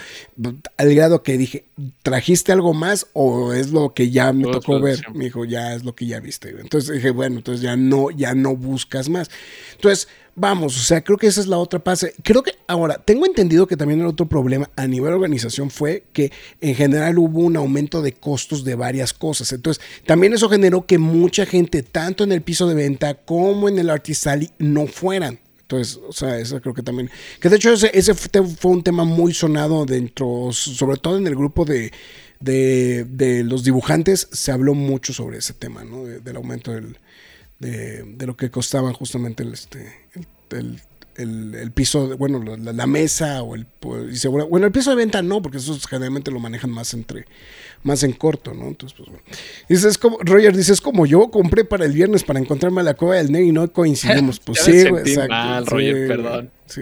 al grado que dije, ¿trajiste algo más o es lo que ya me Todo tocó ver? Me dijo, ya es lo que ya viste. Entonces dije, bueno, entonces ya no, ya no buscas más. Entonces, vamos, o sea, creo que esa es la otra pase. Creo que ahora, tengo entendido que también el otro problema a nivel organización fue que en general hubo un aumento de costos de varias cosas. Entonces, también eso generó que mucha gente, tanto en el piso de venta como en el Artist Alley, no fueran. Entonces, o sea, eso creo que también. Que de hecho, ese, ese fue un tema muy sonado dentro, sobre todo en el grupo de, de, de los dibujantes, se habló mucho sobre ese tema, ¿no? De- del aumento del, de, de lo que costaba justamente el, este, el, el- el- el piso, bueno, la, la mesa o el... y segura- bueno, el piso de venta no, porque eso generalmente lo manejan más entre más en corto, ¿no? Entonces, pues bueno. Dice, es como, Roger dice, es como yo compré para el viernes para encontrarme a la cueva del Ney y no coincidimos. Pues sí, güey, exacto. mal, sí, Roger, güey. perdón. Sí,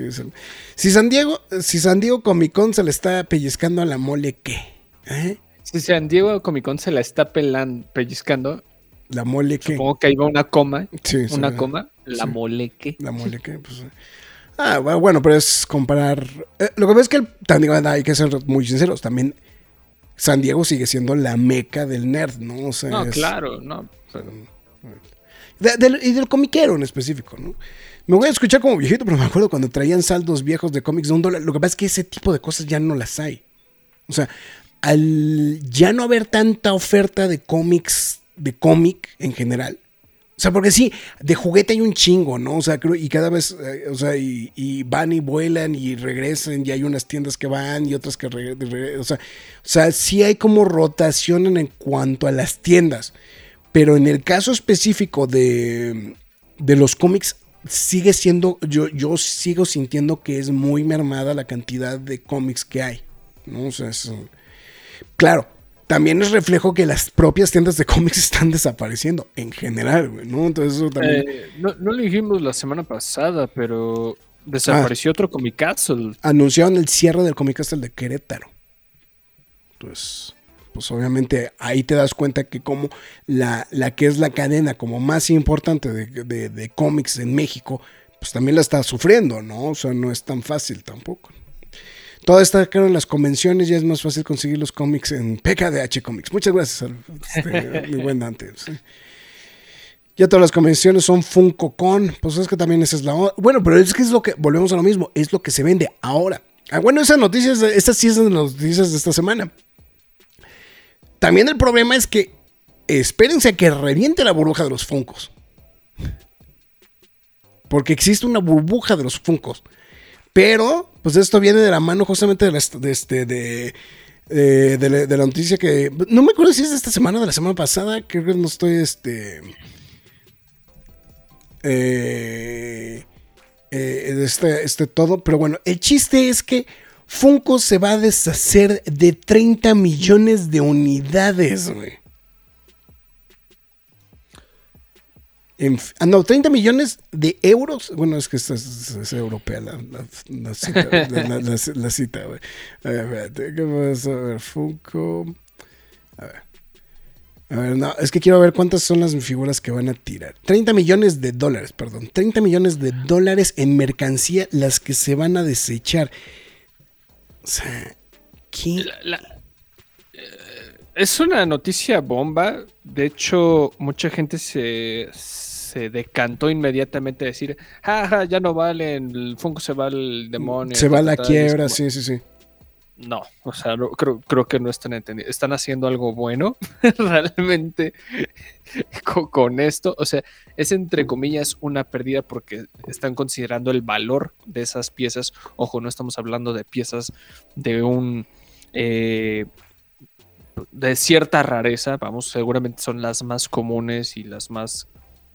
si San Diego, si San Diego Comic Con se le está pellizcando a la mole, ¿qué? ¿Eh? Si San Diego Comic Con se la está pelan, pellizcando, La mole, ¿qué? supongo que ahí va una coma. Sí, una coma. La Sí. moleque. La mole que, pues. eh. Ah, bu- bueno, pero es comparar. eh, lo que ves es que el, también hay que ser muy sinceros. También San Diego sigue siendo la meca del nerd, ¿no? O sea, No, es- claro, no. pero- de- del- y del comiquero en específico, ¿no? Me voy a escuchar como viejito, pero me acuerdo cuando traían saldos viejos de cómics de un dólar. Lo que pasa es que ese tipo de cosas ya no las hay. O sea, al ya no haber tanta oferta de cómics, de cómic en general. O sea, porque sí, de juguete hay un chingo, ¿no? O sea, creo, y cada vez, eh, o sea, y, van y vuelan y regresan, y hay unas tiendas que van y otras que regresan. O sea, o sea, sí hay como rotación en, en cuanto a las tiendas. Pero en el caso específico de, de los cómics, sigue siendo, yo, yo sigo sintiendo que es muy mermada la cantidad de cómics que hay. ¿no? O sea, es, claro, también es reflejo que las propias tiendas de cómics están desapareciendo en general, güey, ¿no? Entonces eso también... Eh, no, no lo dijimos la semana pasada, pero desapareció otro Comic Castle. anunciaron el cierre del Comic Castle de Querétaro. Entonces, pues obviamente ahí te das cuenta que como la, la que es la cadena como más importante de, de- de cómics en México, pues también la está sufriendo, ¿no? O sea, no es tan fácil tampoco. Todo está claro en las convenciones, ya es más fácil conseguir los cómics en PKDH Comics. Muchas gracias, este, mi buen Dante. sí. Ya todas las convenciones son FuncoCon. Pues es que también esa es la. Bueno, pero es que es lo que. Volvemos a lo mismo. Es lo que se vende ahora. Ah, bueno, esas noticias. Estas sí son las noticias de esta semana. También el problema es que. Espérense a que reviente la burbuja de los Funcos. Porque existe una burbuja de los Funcos. Pero, pues esto viene de la mano justamente de la, de, este, de, eh, de la, noticia que. No me acuerdo si es de esta semana o de la semana pasada. Creo que no estoy este. eh, eh, este, este todo. Pero bueno, el chiste es que Funko se va a deshacer de 30 millones de unidades, güey. En, ah, no, 30 millones de euros. Bueno, es que esta es, es europea la, la, la cita, la, la, la cita, güey. A ver, espérate, ¿qué pasa? A ver, Funko. A ver. A ver, no, es que quiero ver cuántas son las figuras que van a tirar. 30 millones de dólares, perdón. 30 millones de dólares en mercancía las que se van a desechar. O sea, ¿qué? Eh, es una noticia bomba. De hecho, mucha gente se, se decantó inmediatamente a decir, jaja, ya no valen, el Funko se va al demonio. Se va a la ta, ta, ta", y es quiebra, como, sí, sí, sí. No, o sea, no- creo, creo que no están entendiendo. Están haciendo algo bueno realmente con, con esto. O sea, es entre comillas una pérdida porque están considerando el valor de esas piezas. Ojo, no estamos hablando de piezas de un... eh, de cierta rareza, vamos, seguramente son las más comunes y las más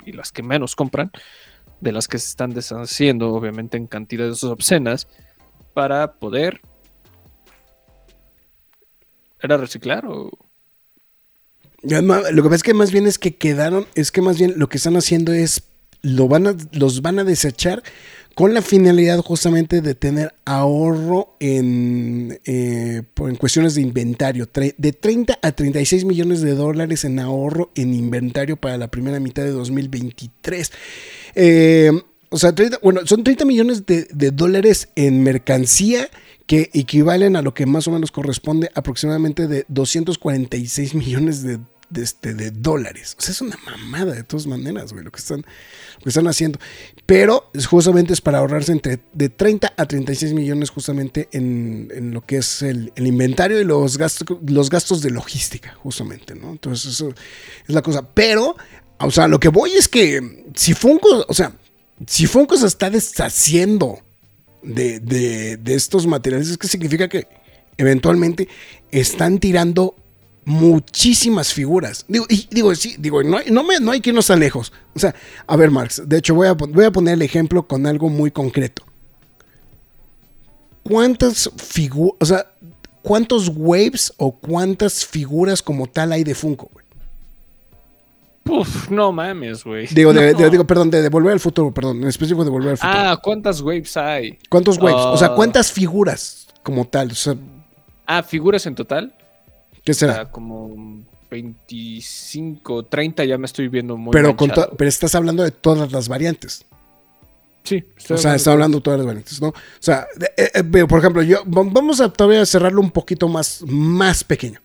y las que menos compran, de las que se están deshaciendo, obviamente en cantidades obscenas, para poder ¿Era reciclar o...? Lo que pasa es que más bien es que quedaron, es que más bien lo que están haciendo es, lo van a, los van a desechar con la finalidad justamente de tener ahorro en, eh, en cuestiones de inventario, de 30 a 36 millones de dólares en ahorro en inventario para la primera mitad de 2023. Eh, o sea, 30 bueno, son 30 millones de, de dólares en mercancía que equivalen a lo que más o menos corresponde aproximadamente de 246 millones de, de, este, de dólares. O sea, es una mamada de todas maneras, güey, lo que están, lo que están haciendo. Pero justamente es para ahorrarse entre de 30 a 36 millones justamente en, en lo que es el, el inventario y los gastos, los gastos de logística, justamente, ¿no? Entonces, eso es la cosa. Pero, o sea, lo que voy es que si Funko, o sea, si Funko se está deshaciendo de, de- de estos materiales, es que significa que eventualmente están tirando muchísimas figuras. Digo, y, digo, sí, digo, no, hay- no, me- no hay que irnos tan lejos. O sea, a ver, Marx, de hecho voy a, voy a poner el ejemplo con algo muy concreto. ¿Cuántas figuras, o sea, cuántos waves o cuántas figuras como tal hay de Funko? güey? Puf, no mames, güey. Digo, de, No. de- digo, perdón, de, de Volver al Futuro, perdón, en específico de Volver al Futuro. Ah, ¿cuántas waves hay? ¿Cuántos waves? O sea, ah. ¿cuántas figuras como tal? O sea, Ah, figuras en total. ¿Qué O será? sea, como 25, 30 ya me estoy viendo muy Pero, con pero estás hablando de todas las variantes. Sí, O sea, está hablando de todas las variantes, ¿no? O sea, eh, eh, por ejemplo, yo va- vamos a todavía cerrarlo un poquito más, más pequeño.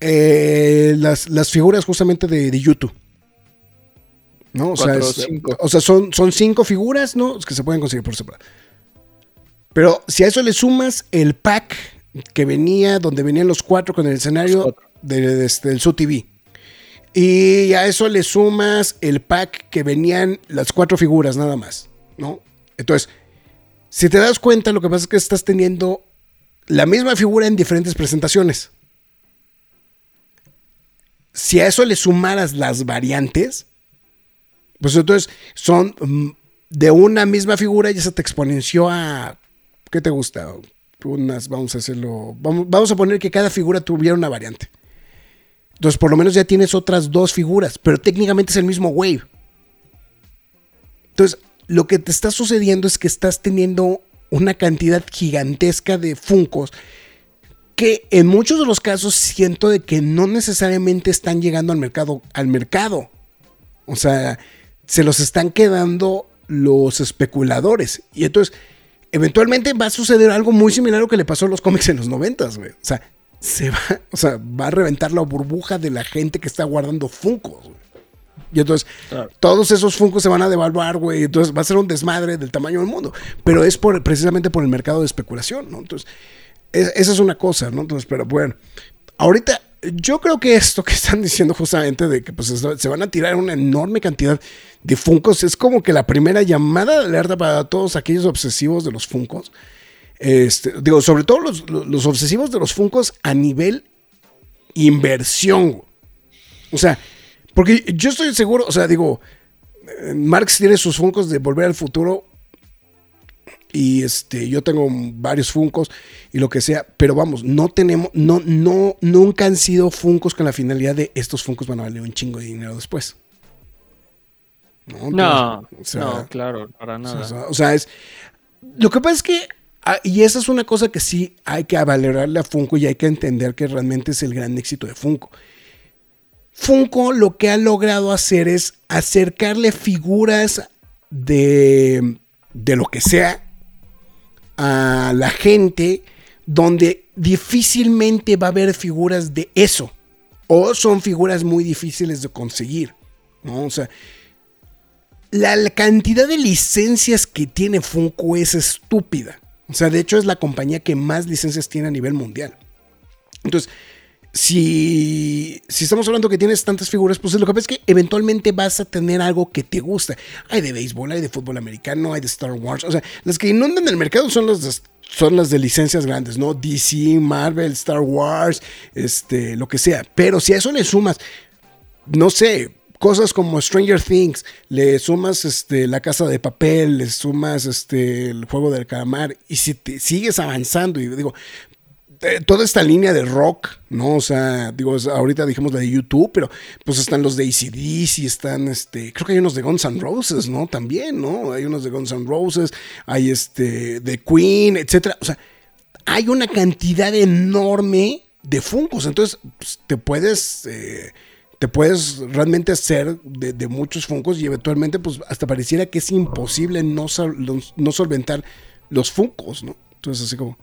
Eh, las, las figuras justamente de, de YouTube. ¿No? O sea, Cuatro es- o sea, son, son cinco figuras, ¿no? Que se pueden conseguir por separado. Pero si a eso le sumas el pack que venía, donde venían los cuatro con el escenario de- de- del SUTV. Y a eso le sumas el pack que venían las cuatro figuras nada más, ¿no? Entonces, si te das cuenta, lo que pasa es que estás teniendo la misma figura en diferentes presentaciones. Si a eso le sumaras las variantes, pues entonces son mm, de una misma figura y se te exponenció a. ¿Qué te gusta? Unas, vamos a hacerlo. Vamos, vamos a poner que cada figura tuviera una variante. Entonces, por lo menos ya tienes otras dos figuras, pero técnicamente es el mismo wave. Entonces, lo que te está sucediendo es que estás teniendo una cantidad gigantesca de Funcos que en muchos de los casos siento de que no necesariamente están llegando al mercado, al mercado. O sea, se los están quedando los especuladores. Y entonces, eventualmente va a suceder algo muy similar a lo que le pasó a los cómics en los noventas, güey. O sea, se va, o sea, va a reventar la burbuja de la gente que está guardando Funkos, güey. Y entonces, Claro. todos esos Funkos se van a devaluar, güey. Entonces, va a ser un desmadre del tamaño del mundo. Pero es por, precisamente por el mercado de especulación, ¿no? Entonces, es- esa es una cosa, ¿no? Entonces, pero bueno, ahorita yo creo que esto que están diciendo justamente de que pues, se van a tirar una enorme cantidad de Funcos es como que la primera llamada de alerta para todos aquellos obsesivos de los Funcos. Este, digo, sobre todo los, los- obsesivos de los Funcos a nivel inversión. O sea, porque yo estoy seguro, o sea, digo, eh, Marx tiene sus Funcos de Volver al Futuro y este, yo tengo varios Funcos y lo que sea, pero vamos, no tenemos, no, no, nunca han sido Funcos con la finalidad de estos Funcos van a valer un chingo de dinero después. ¿no? No, O sea, no, claro, para o nada. sea, o sea, es. Lo que pasa es que. ah, Y esa es una cosa que sí hay que valorarle a Funko y hay que entender que realmente es el gran éxito de Funko. Funko lo que ha logrado hacer es acercarle figuras de, de lo que sea a la gente donde difícilmente va a haber figuras de eso. O son figuras muy difíciles de conseguir. ¿no? O sea, la, la cantidad de licencias que tiene Funko es estúpida. O sea, de hecho es la compañía que más licencias tiene a nivel mundial. Entonces, si, si estamos hablando que tienes tantas figuras, pues lo que pasa es que eventualmente vas a tener algo que te gusta. Hay de béisbol, hay de fútbol americano, hay de Star Wars. O sea, las que inundan el mercado son las de, son las de licencias grandes, ¿no? DC, Marvel, Star Wars, este, lo que sea. Pero si a eso le sumas, no sé, cosas como Stranger Things, le sumas este, la casa de papel, le sumas este, el juego del calamar, y si te sigues avanzando, y digo, eh, toda esta línea de rock, ¿no? O sea, digo, ahorita dijimos la de YouTube, pero pues están los de ACDC, están, este, creo que hay unos de Guns N' Roses, ¿no? También, ¿no? Hay unos de Guns N' Roses, hay este, de Queen, etcétera. O sea, hay una cantidad enorme de Funkos. Entonces, pues, te puedes. eh, te puedes realmente hacer de, muchos Funkos y eventualmente, pues hasta pareciera que es imposible no, no solventar los Funkos, ¿no? Entonces, así como,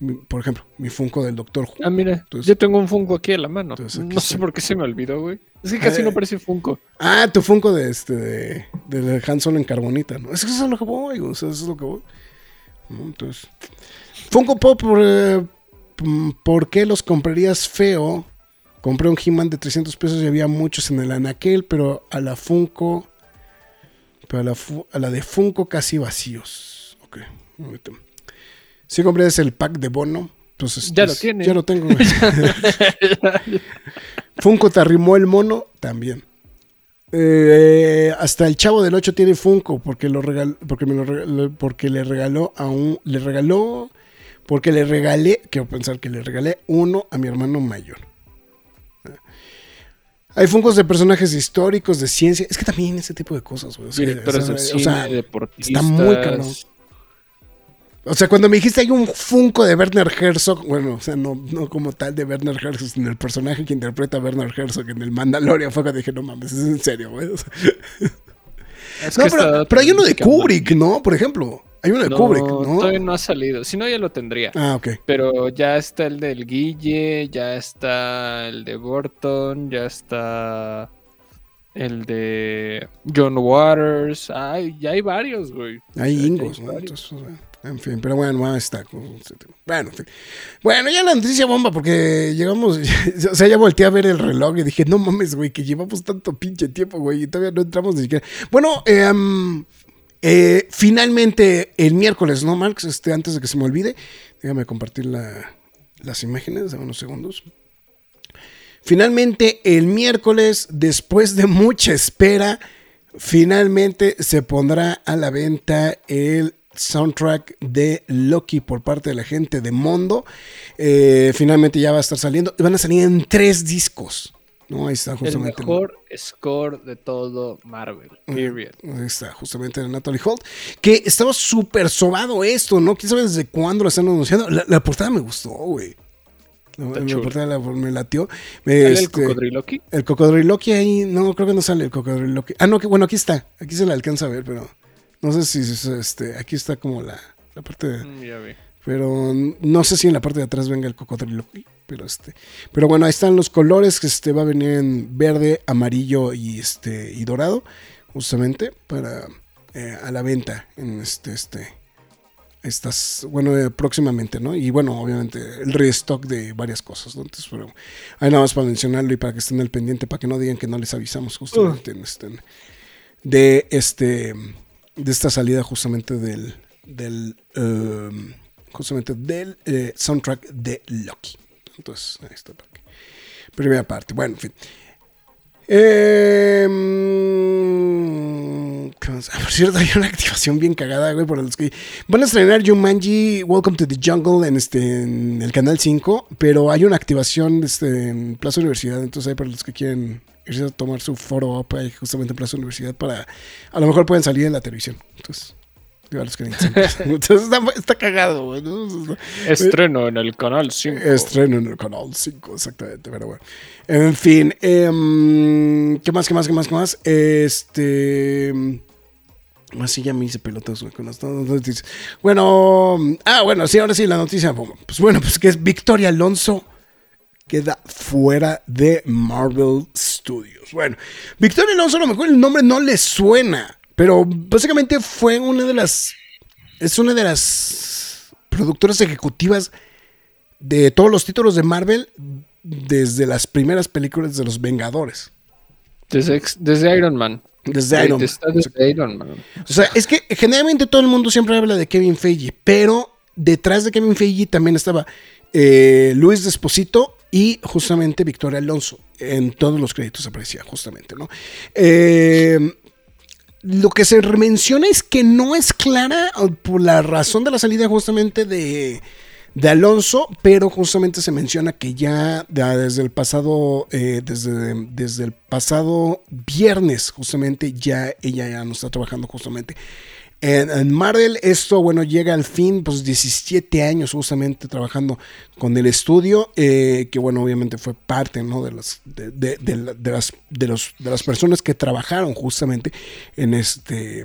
mi- por ejemplo, mi Funko del Doctor Who. Ah, mira, Entonces- yo tengo un Funko aquí en la mano. Entonces, No sé por qué se me olvidó, güey. Es que casi Eh. no parece Funko. Ah, tu Funko de este, de, de Han Solo en carbonita, ¿no? Es que eso es lo que voy, o sea, eso es lo que voy. Entonces, Funko Pop, por, eh, ¿por qué los comprarías feo? Compré un He-Man de 300 pesos y había muchos en el anaquel, pero a la Funko, pero a la, a la de Funko casi vacíos. Ok. Sí compré ese el pack de bono. Pues, este, Ya lo es- tiene. Ya lo tengo. Funko te arrimó el mono también. Eh, hasta el chavo del 8 tiene Funko porque lo regal- porque me lo regaló- porque le regaló a un le regaló porque le regalé, quiero pensar que le regalé uno a mi hermano mayor. Hay Funkos de personajes históricos, de ciencia. Es que también ese tipo de cosas, güey. O sea, Directores o sea, de o cine, sea, deportistas. está muy cabrón. O sea, cuando me dijiste hay un Funko de Werner Herzog, bueno, o sea, no, no como tal de Werner Herzog, sino el personaje que interpreta a Werner Herzog en el Mandalorian, fue cuando dije, no mames, es en serio, güey. O sea, Es no, que pero, hay uno de. Kubrick, ¿no? Por ejemplo, hay uno de No, Kubrick, ¿no? Todavía no ha salido. Si no, ya lo tendría. Ah, ok. Pero ya está el del Guille, ya está el de Burton, ya está el de John Waters. Ay, ya hay varios, güey. Hay ingos, ¿no? Entonces, o sea, en fin, pero bueno, ahí está. Bueno, en fin. Bueno, ya la noticia bomba, porque llegamos, o sea, ya volteé a ver el reloj y dije, no mames, güey, que llevamos tanto pinche tiempo, güey, y todavía no entramos ni siquiera. Bueno, em, eh, finalmente el miércoles, ¿no, Marx? Este, antes de que se me olvide, déjame compartir la- las imágenes, dame unos segundos. Finalmente, el miércoles, después de mucha espera, finalmente se pondrá a la venta el soundtrack de Loki por parte de la gente de Mondo. Eh, finalmente ya va a estar saliendo. Van a salir en tres discos. ¿no? Ahí está El justamente. mejor score de todo Marvel. Period. Ahí está, justamente de Natalie Holt. Que estaba súper sobado esto, ¿no? ¿Quién sabe desde cuándo lo están anunciando? La, la portada me gustó, güey. La, la portada la- me latió. ¿Sale el Este, cocodriloqui? El cocodriloqui ahí, no, creo que no sale el cocodriloqui. Ah, no, que bueno, aquí está. Aquí se le alcanza a ver, pero no sé si es, este, aquí está como la, la parte de, Mm, ya vi. pero no sé si en la parte de atrás venga el cocodriloqui, pero este, pero bueno, ahí están los colores que este va a venir en verde, amarillo y este y dorado, justamente para eh, a la venta en este este estas, bueno, eh, próximamente, ¿no? Y bueno, obviamente el restock de varias cosas, ¿no? Entonces, pero ahí nada más para mencionarlo y para que estén al pendiente, para que no digan que no les avisamos justamente en este, de este, de esta salida justamente del, del, um, justamente del eh, soundtrack de Loki. Entonces, ahí está. Primera parte, bueno, en fin. Eh, por cierto, hay una activación bien cagada, güey, por los que van a estrenar Jumanji Welcome to the Jungle en este en el canal 5, pero hay una activación este, en Plaza Universidad, entonces ahí para los que quieren irse a tomar su foro up ahí justamente en Plaza Universidad para, a lo mejor pueden salir en la televisión. Entonces, digo, a los que. Entonces está, está cagado, güey. ¿no? Estreno en el canal 5. Estreno en el canal 5, exactamente, pero bueno. En fin, em, ¿qué más, qué más, qué más, qué más? Este... Así ya me hice pelotas güey, con las noticias. Bueno, ah, bueno, sí, ahora sí, la noticia. Pues bueno, pues que es Victoria Alonso queda fuera de Marvel Studios. Bueno, Victoria Alonso a lo mejor el nombre no le suena, pero básicamente fue una de las... Es una de las productoras ejecutivas de todos los títulos de Marvel desde las primeras películas de los Vengadores. Desde, desde Iron Man. Desde Iron Man. Está desde Iron Man. O sea, es que generalmente todo el mundo siempre habla de Kevin Feige, pero detrás de Kevin Feige también estaba eh, Luis Desposito y justamente Victoria Alonso. En todos los créditos aparecía, justamente, ¿no? Eh, lo que se menciona es que no es clara por la razón de la salida justamente de, de Alonso, pero justamente se menciona que ya, ya desde el pasado, eh, desde, desde el pasado viernes, justamente ya ella ya no está trabajando justamente en, Marvel. Esto, bueno, llega al fin, pues 17 años justamente trabajando con el estudio, eh, que bueno, obviamente fue parte, ¿no? De las, de las, de, los, de las personas que trabajaron justamente en este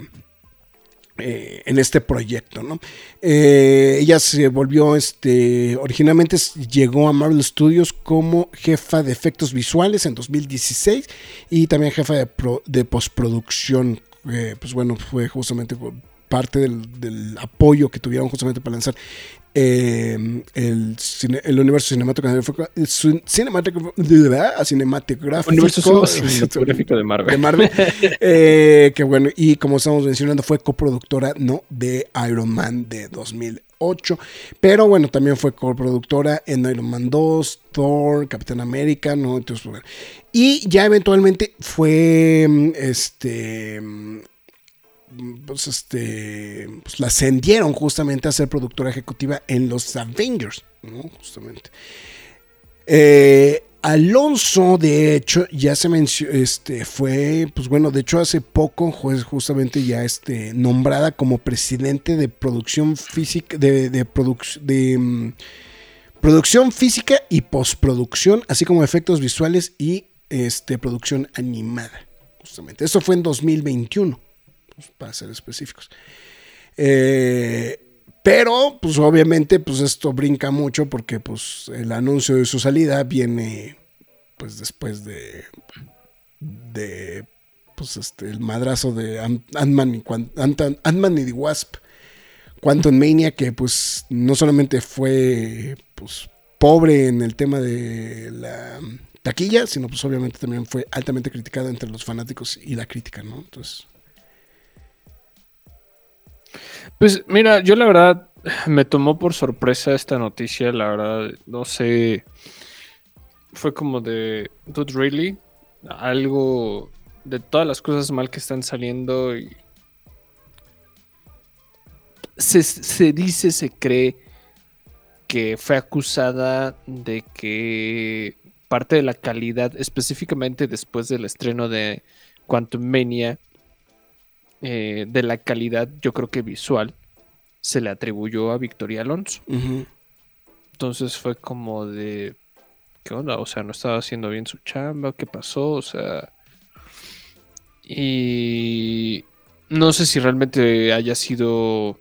eh, en este proyecto, ¿no? Eh, ella se volvió, este, originalmente llegó a Marvel Studios como jefa de efectos visuales en 2016 y también jefa de, pro, de postproducción, eh, pues bueno, fue justamente parte del, del, apoyo que tuvieron justamente para lanzar eh, el, cine, el, universo cinematográfico, cinematográfico, cinematográfico, universo cinematográfico de Marvel, de Marvel eh, que bueno, y como estamos mencionando, fue coproductora ¿no? de Iron Man de 2008, pero bueno, también fue coproductora en Iron Man 2, Thor, Capitán América, ¿no? Entonces, y ya eventualmente fue este pues este pues la ascendieron justamente a ser productora ejecutiva en los Avengers. Justamente. Eh, Alonso, de hecho, ya se mencionó, este, fue, pues bueno, de hecho hace poco fue justamente ya este, nombrada como presidente de producción física, de, de, um, producción física y postproducción, así como efectos visuales y este, producción animada, justamente. Eso fue en 2021 pues, para ser específicos. Eh, pero, pues obviamente, pues esto brinca mucho porque pues el anuncio de su salida viene pues después de, de pues este, el madrazo de Ant-Man y, Ant y the Wasp, Quantum Mania, que pues no solamente fue pues pobre en el tema de la taquilla, sino pues obviamente también fue altamente criticada entre los fanáticos y la crítica, ¿no? Entonces... Pues mira, yo la verdad me tomó por sorpresa esta noticia, la verdad, no sé, fue como de, dude, really, algo de todas las cosas mal que están saliendo y se, se dice, se cree que fue acusada de que parte de la calidad, específicamente después del estreno de Quantum Mania, eh, de la calidad, yo creo que visual, se le atribuyó a Victoria Alonso. Uh -huh. Entonces fue como de, ¿qué onda? O sea, no estaba haciendo bien su chamba, ¿qué pasó? O sea, y no sé si realmente haya sido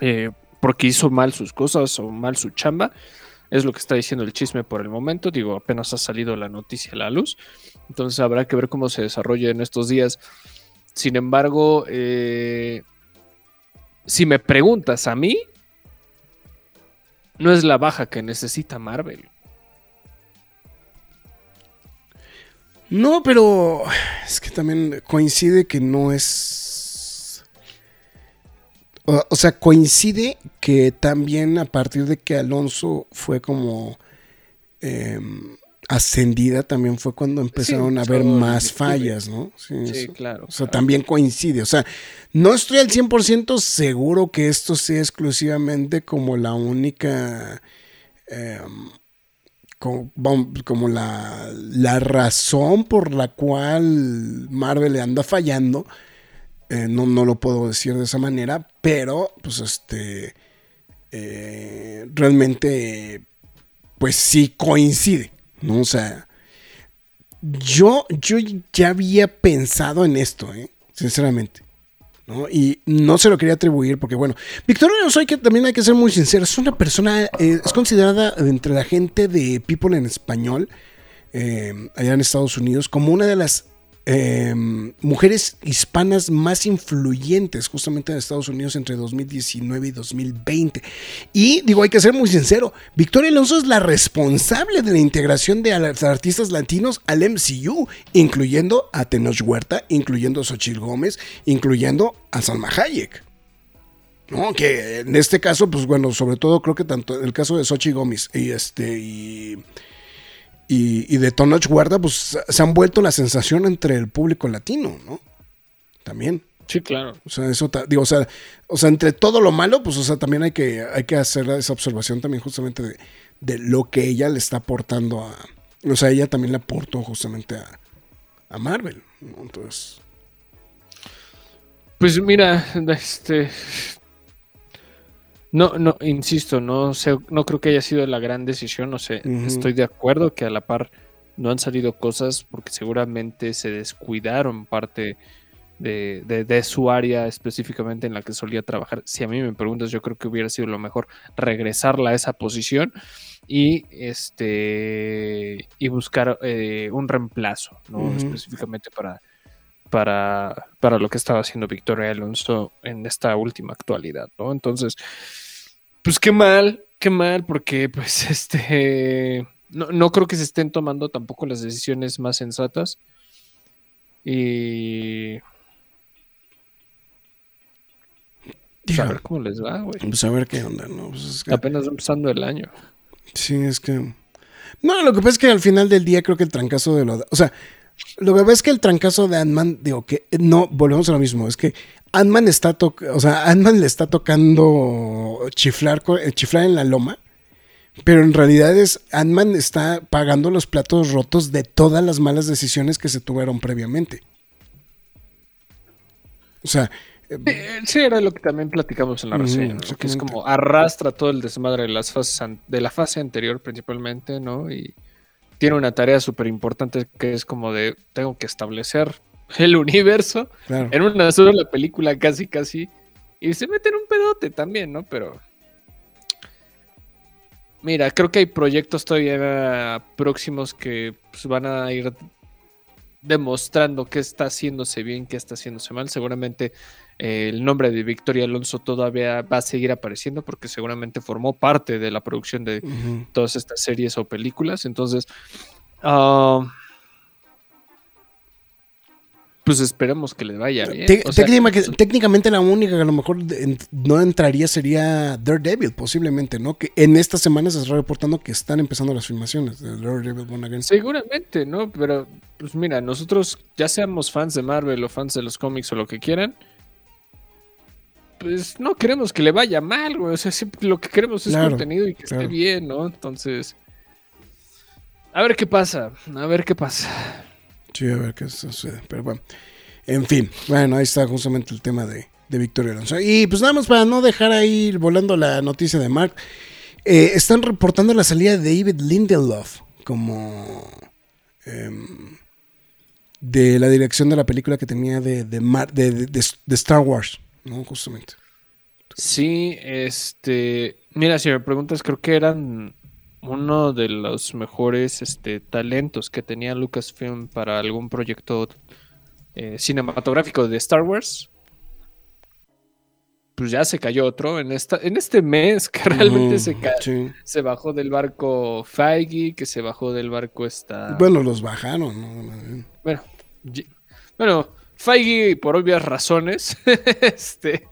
eh, porque hizo mal sus cosas o mal su chamba. Es lo que está diciendo el chisme por el momento. Digo, apenas ha salido la noticia a la luz. Entonces habrá que ver cómo se desarrolla en estos días. Sin embargo, eh, si me preguntas a mí, no es la baja que necesita Marvel. No, pero es que también coincide que no es... O, sea, coincide que también a partir de que Alonso fue como... Eh, ascendida también fue cuando empezaron sí, a haber más fallas, ¿no? Sí, sí claro. O sea, claro. también coincide. O sea, no estoy al 100% seguro que esto sea exclusivamente como la única... Eh, como, como la, la, razón por la cual Marvel le anda fallando. Eh, no, no, lo puedo decir de esa manera, pero pues este eh, realmente pues sí coincide, ¿no? O sea, yo, yo ya había pensado en esto, ¿eh? sinceramente. ¿no? Y no se lo quería atribuir porque, bueno, Victoria soy que también hay que ser muy sincero, es una persona, eh, es considerada entre la gente de People en español, eh, allá en Estados Unidos, como una de las Em, mujeres hispanas más influyentes justamente en Estados Unidos entre 2019 y 2020. Y digo, hay que ser muy sincero, Victoria Alonso es la responsable de la integración de artistas latinos al MCU, incluyendo a Tenoch Huerta, incluyendo a Xochitl Gómez, incluyendo a Salma Hayek. ¿no? Que en este caso, pues bueno, sobre todo creo que tanto el caso de Xochitl Gómez y este y, de Tonoch Guarda, pues se han vuelto la sensación entre el público latino, ¿no? También. Sí, claro. O sea, eso, digo, o sea, o sea, entre todo lo malo, pues, o sea, también hay que, hay que hacer esa observación también justamente de, lo que ella le está aportando a, o sea, ella también le aportó justamente a, a Marvel, ¿no? Entonces. Pues mira, este, no, no, insisto, no sé, no creo que haya sido la gran decisión, no sé, estoy de acuerdo que a la par no han salido cosas porque seguramente se descuidaron parte de, de, su área específicamente en la que solía trabajar. Si a mí me preguntas, yo creo que hubiera sido lo mejor regresarla a esa posición y este y buscar eh, un reemplazo, ¿no? Específicamente para, para, para lo que estaba haciendo Victoria Alonso en esta última actualidad, ¿no? Entonces, pues qué mal, qué mal, porque pues este, no, creo que se estén tomando tampoco las decisiones más sensatas. Y... Pues, a ver cómo les va, güey. Pues a ver qué onda, ¿no? Pues Apenas empezando el año. Sí, es que... No, lo que pasa es que al final del día creo que el trancazo de lo... O sea, lo que pasa es que el trancazo de Ant-Man, digo que no, volvemos a lo mismo, es que Ant-Man está o sea, ant le está tocando chiflar, eh, chiflar en la loma, pero en realidad es Ant-Man está pagando los platos rotos de todas las malas decisiones que se tuvieron previamente. O sea, eh, Sí, era lo que también platicamos en la reseña, que es como arrastra todo el desmadre de, las fases de la fase anterior principalmente, ¿no? Y tiene una tarea súper importante que es como de, tengo que establecer el universo en una sola película casi, casi. Y se mete en un pedote también, ¿no? Pero... Mira, creo que hay proyectos todavía próximos que pues, van a ir demostrando qué está haciéndose bien, qué está haciéndose mal. Seguramente el nombre de Victoria Alonso todavía va a seguir apareciendo porque seguramente formó parte de la producción de todas estas series o películas. Entonces, uh, pues esperemos que le vaya bien. técnicamente, la única que a lo mejor no entraría sería Daredevil, posiblemente, ¿no? Que en esta semana se está reportando que están empezando las filmaciones de Daredevil Born Again. Seguramente, ¿no? Pero, pues mira, nosotros, ya seamos fans de Marvel o fans de los cómics o lo que quieran, pues no queremos que le vaya mal, güey. O sea, siempre lo que queremos es contenido y que esté bien, ¿no? Entonces, a ver qué pasa, a ver qué pasa. Sí, a ver qué sucede. Pero bueno, en fin, bueno, ahí está justamente el tema de, de Victoria Alonso. Y pues nada más para no dejar ahí volando la noticia de Mark, eh, están reportando la salida de David Lindelof como em, de la dirección de la película que tenía de, de, de, de Star Wars, ¿no? Justamente. Sí, este. Mira, si me preguntas, creo que eran uno de los mejores este, talentos que tenía Lucasfilm para algún proyecto eh, cinematográfico de Star Wars, pues ya se cayó otro en esta en este mes que realmente se, se bajó del barco Feige, que se bajó del barco esta Bueno, los bajaron, ¿no? Bueno, bueno, Feige por obvias razones, este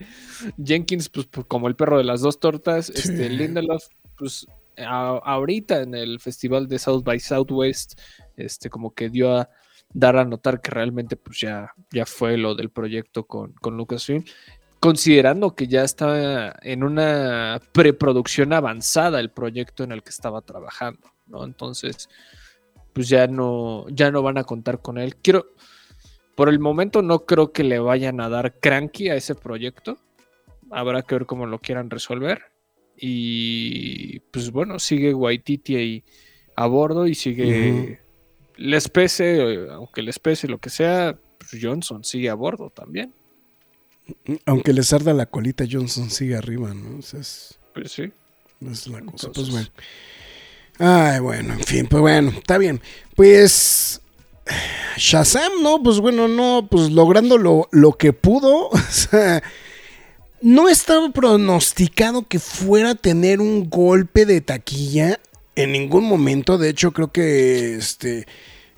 Jenkins pues, como el perro de las dos tortas, este Lindelof pues ahorita en el festival de South by Southwest, este, como que dio a dar a notar que realmente pues ya, ya fue lo del proyecto con, con Lucasfilm. considerando que ya está en una preproducción avanzada el proyecto en el que estaba trabajando, ¿no? Entonces, pues ya no, ya no van a contar con él. Quiero, por el momento no creo que le vayan a dar cranky a ese proyecto. Habrá que ver cómo lo quieran resolver. Y pues bueno, sigue Waititi ahí a bordo y sigue. Les pese, aunque les pese lo que sea, pues Johnson sigue a bordo también. Aunque les arda la colita, Johnson sigue arriba, ¿no? O sea, es, Pues sí. es la cosa. Entonces- Pues bueno. Ay, bueno, en fin, pues bueno, está bien. Pues. Shazam, ¿no? Pues bueno, no, pues logrando lo, lo que pudo. O sea. No estaba pronosticado que fuera a tener un golpe de taquilla en ningún momento. De hecho, creo que este.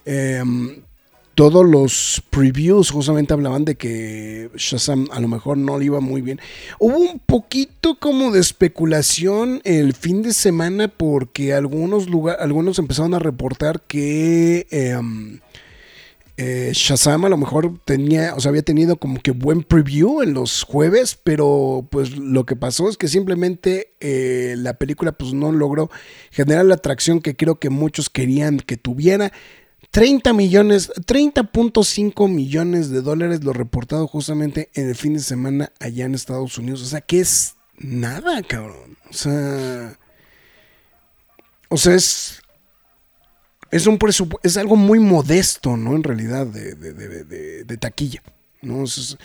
em, todos los previews justamente hablaban de que Shazam a lo mejor no le iba muy bien. Hubo un poquito como de especulación el fin de semana porque algunos lugar, algunos empezaron a reportar que em, eh, Shazam a lo mejor tenía, o sea, había tenido como que buen preview en los jueves, pero pues lo que pasó es que simplemente eh, la película pues no logró generar la atracción que creo que muchos querían que tuviera. 30 millones, 30.5 millones de dólares lo reportado justamente en el fin de semana allá en Estados Unidos. O sea, que es nada, cabrón. O sea, o sea, es, es un presupu- es algo muy modesto, ¿no? En realidad, de, de- de- de- taquilla, ¿no? Es-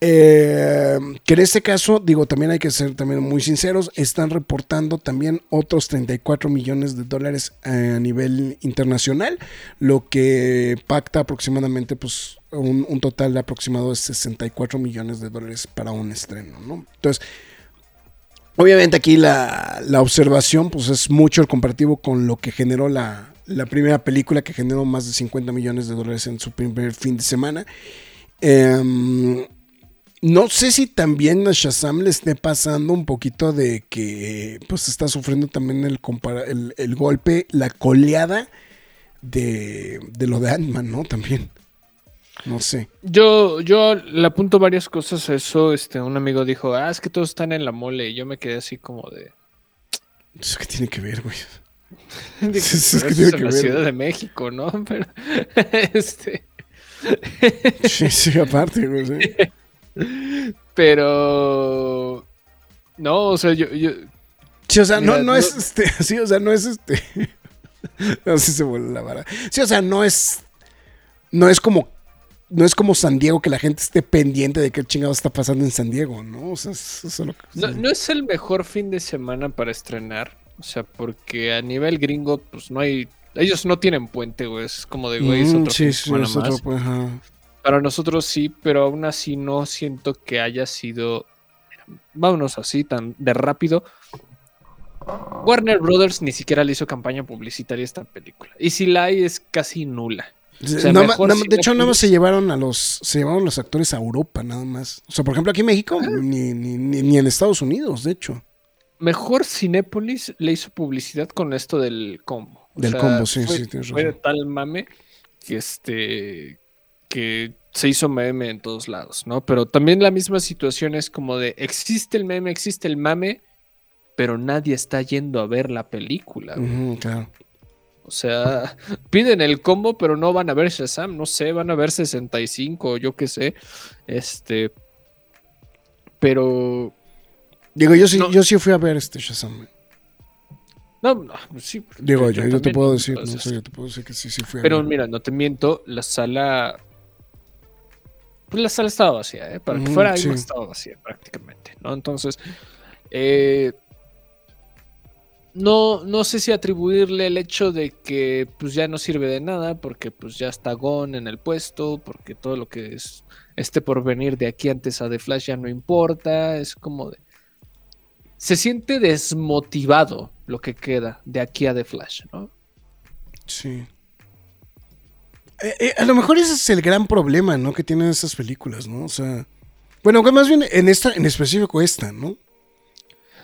eh, que en este caso, digo, también hay que ser también muy sinceros, están reportando también otros 34 millones de dólares a nivel internacional, lo que pacta aproximadamente pues un, un total aproximado de 64 millones de dólares para un estreno, ¿no? Entonces, obviamente aquí la, la observación pues es mucho el comparativo con lo que generó la, la primera película que generó más de 50 millones de dólares en su primer fin de semana. Em, no sé si también a Shazam le esté pasando un poquito de que pues está sufriendo también el, compara- el, el golpe, la coleada de, de lo de Ant-Man, ¿no? También. No sé. Yo, yo le apunto varias cosas a eso. Este, un amigo dijo, ah, es que todos están en la mole. Y yo me quedé así como de. Eso que tiene que ver, güey. Dije, sí, es "Pero que eso tiene que la ver". Ciudad de México, ¿no? Pero, este, Sí, sí, aparte, güey. Pero, no, o sea, yo, yo, Sí, o sea, no, Mira, no no- es este. Sí, o sea, no es este. No se vuelve la vara. Sí, o sea, no es. No es como. No es como San Diego que la gente esté pendiente de qué chingado está pasando en San Diego, ¿no? O sea, es- eso es lo que. no, es el mejor fin de semana para estrenar. O sea, porque a nivel gringo, pues no hay. Ellos no tienen puente, güey. Es como de, güey, es Mm, otro sí, sí, es otro, pues, ajá. Para nosotros sí, pero aún así no siento que haya sido. Vámonos así, tan de rápido. Warner Brothers ni siquiera le hizo campaña publicitaria a esta película. Y si la hay, es casi nula. O sea, mejor si de hecho, nada más se llevaron a los. Se llevaron los actores a Europa, nada más. O sea, por ejemplo, aquí en México, Ah. ni, ni, ni, ni en Estados Unidos, de hecho. Mejor Cinépolis le hizo publicidad con esto del combo. O Del sea, combo, sí, fue- sí, tienes Fue de razón. tal mame que este. Que se hizo meme en todos lados, ¿no? Pero también la misma situación es como de existe el meme, existe el mame, pero nadie está yendo a ver la película. Ujú, claro. O sea, piden el combo, pero no van a ver Shazam, no sé, van a ver 65, o yo qué sé. Este. Pero. Digo, yo sí, No. yo sí fui a ver este Shazam. No, no, sí. Digo, yo, yo te también, puedo decir, no sé, yo te puedo decir que sí, sí fui a Pero ver. mira, no te miento, la sala. Pues la sala estaba vacía, ¿eh? Para que fuera sí. IMAX estaba vacía prácticamente, ¿no? Entonces, eh, no, no sé si atribuirle el hecho de que pues ya no sirve de nada, porque pues ya está Gon en el puesto, porque todo lo que es esté por venir de aquí antes a The Flash ya no importa, es como de... Se siente desmotivado lo que queda de aquí a The Flash, ¿no? Sí. Eh, eh, a lo mejor ese es el gran problema, ¿no? Que tienen esas películas, ¿no? O sea. Bueno, más bien en esta, en específico esta, ¿no?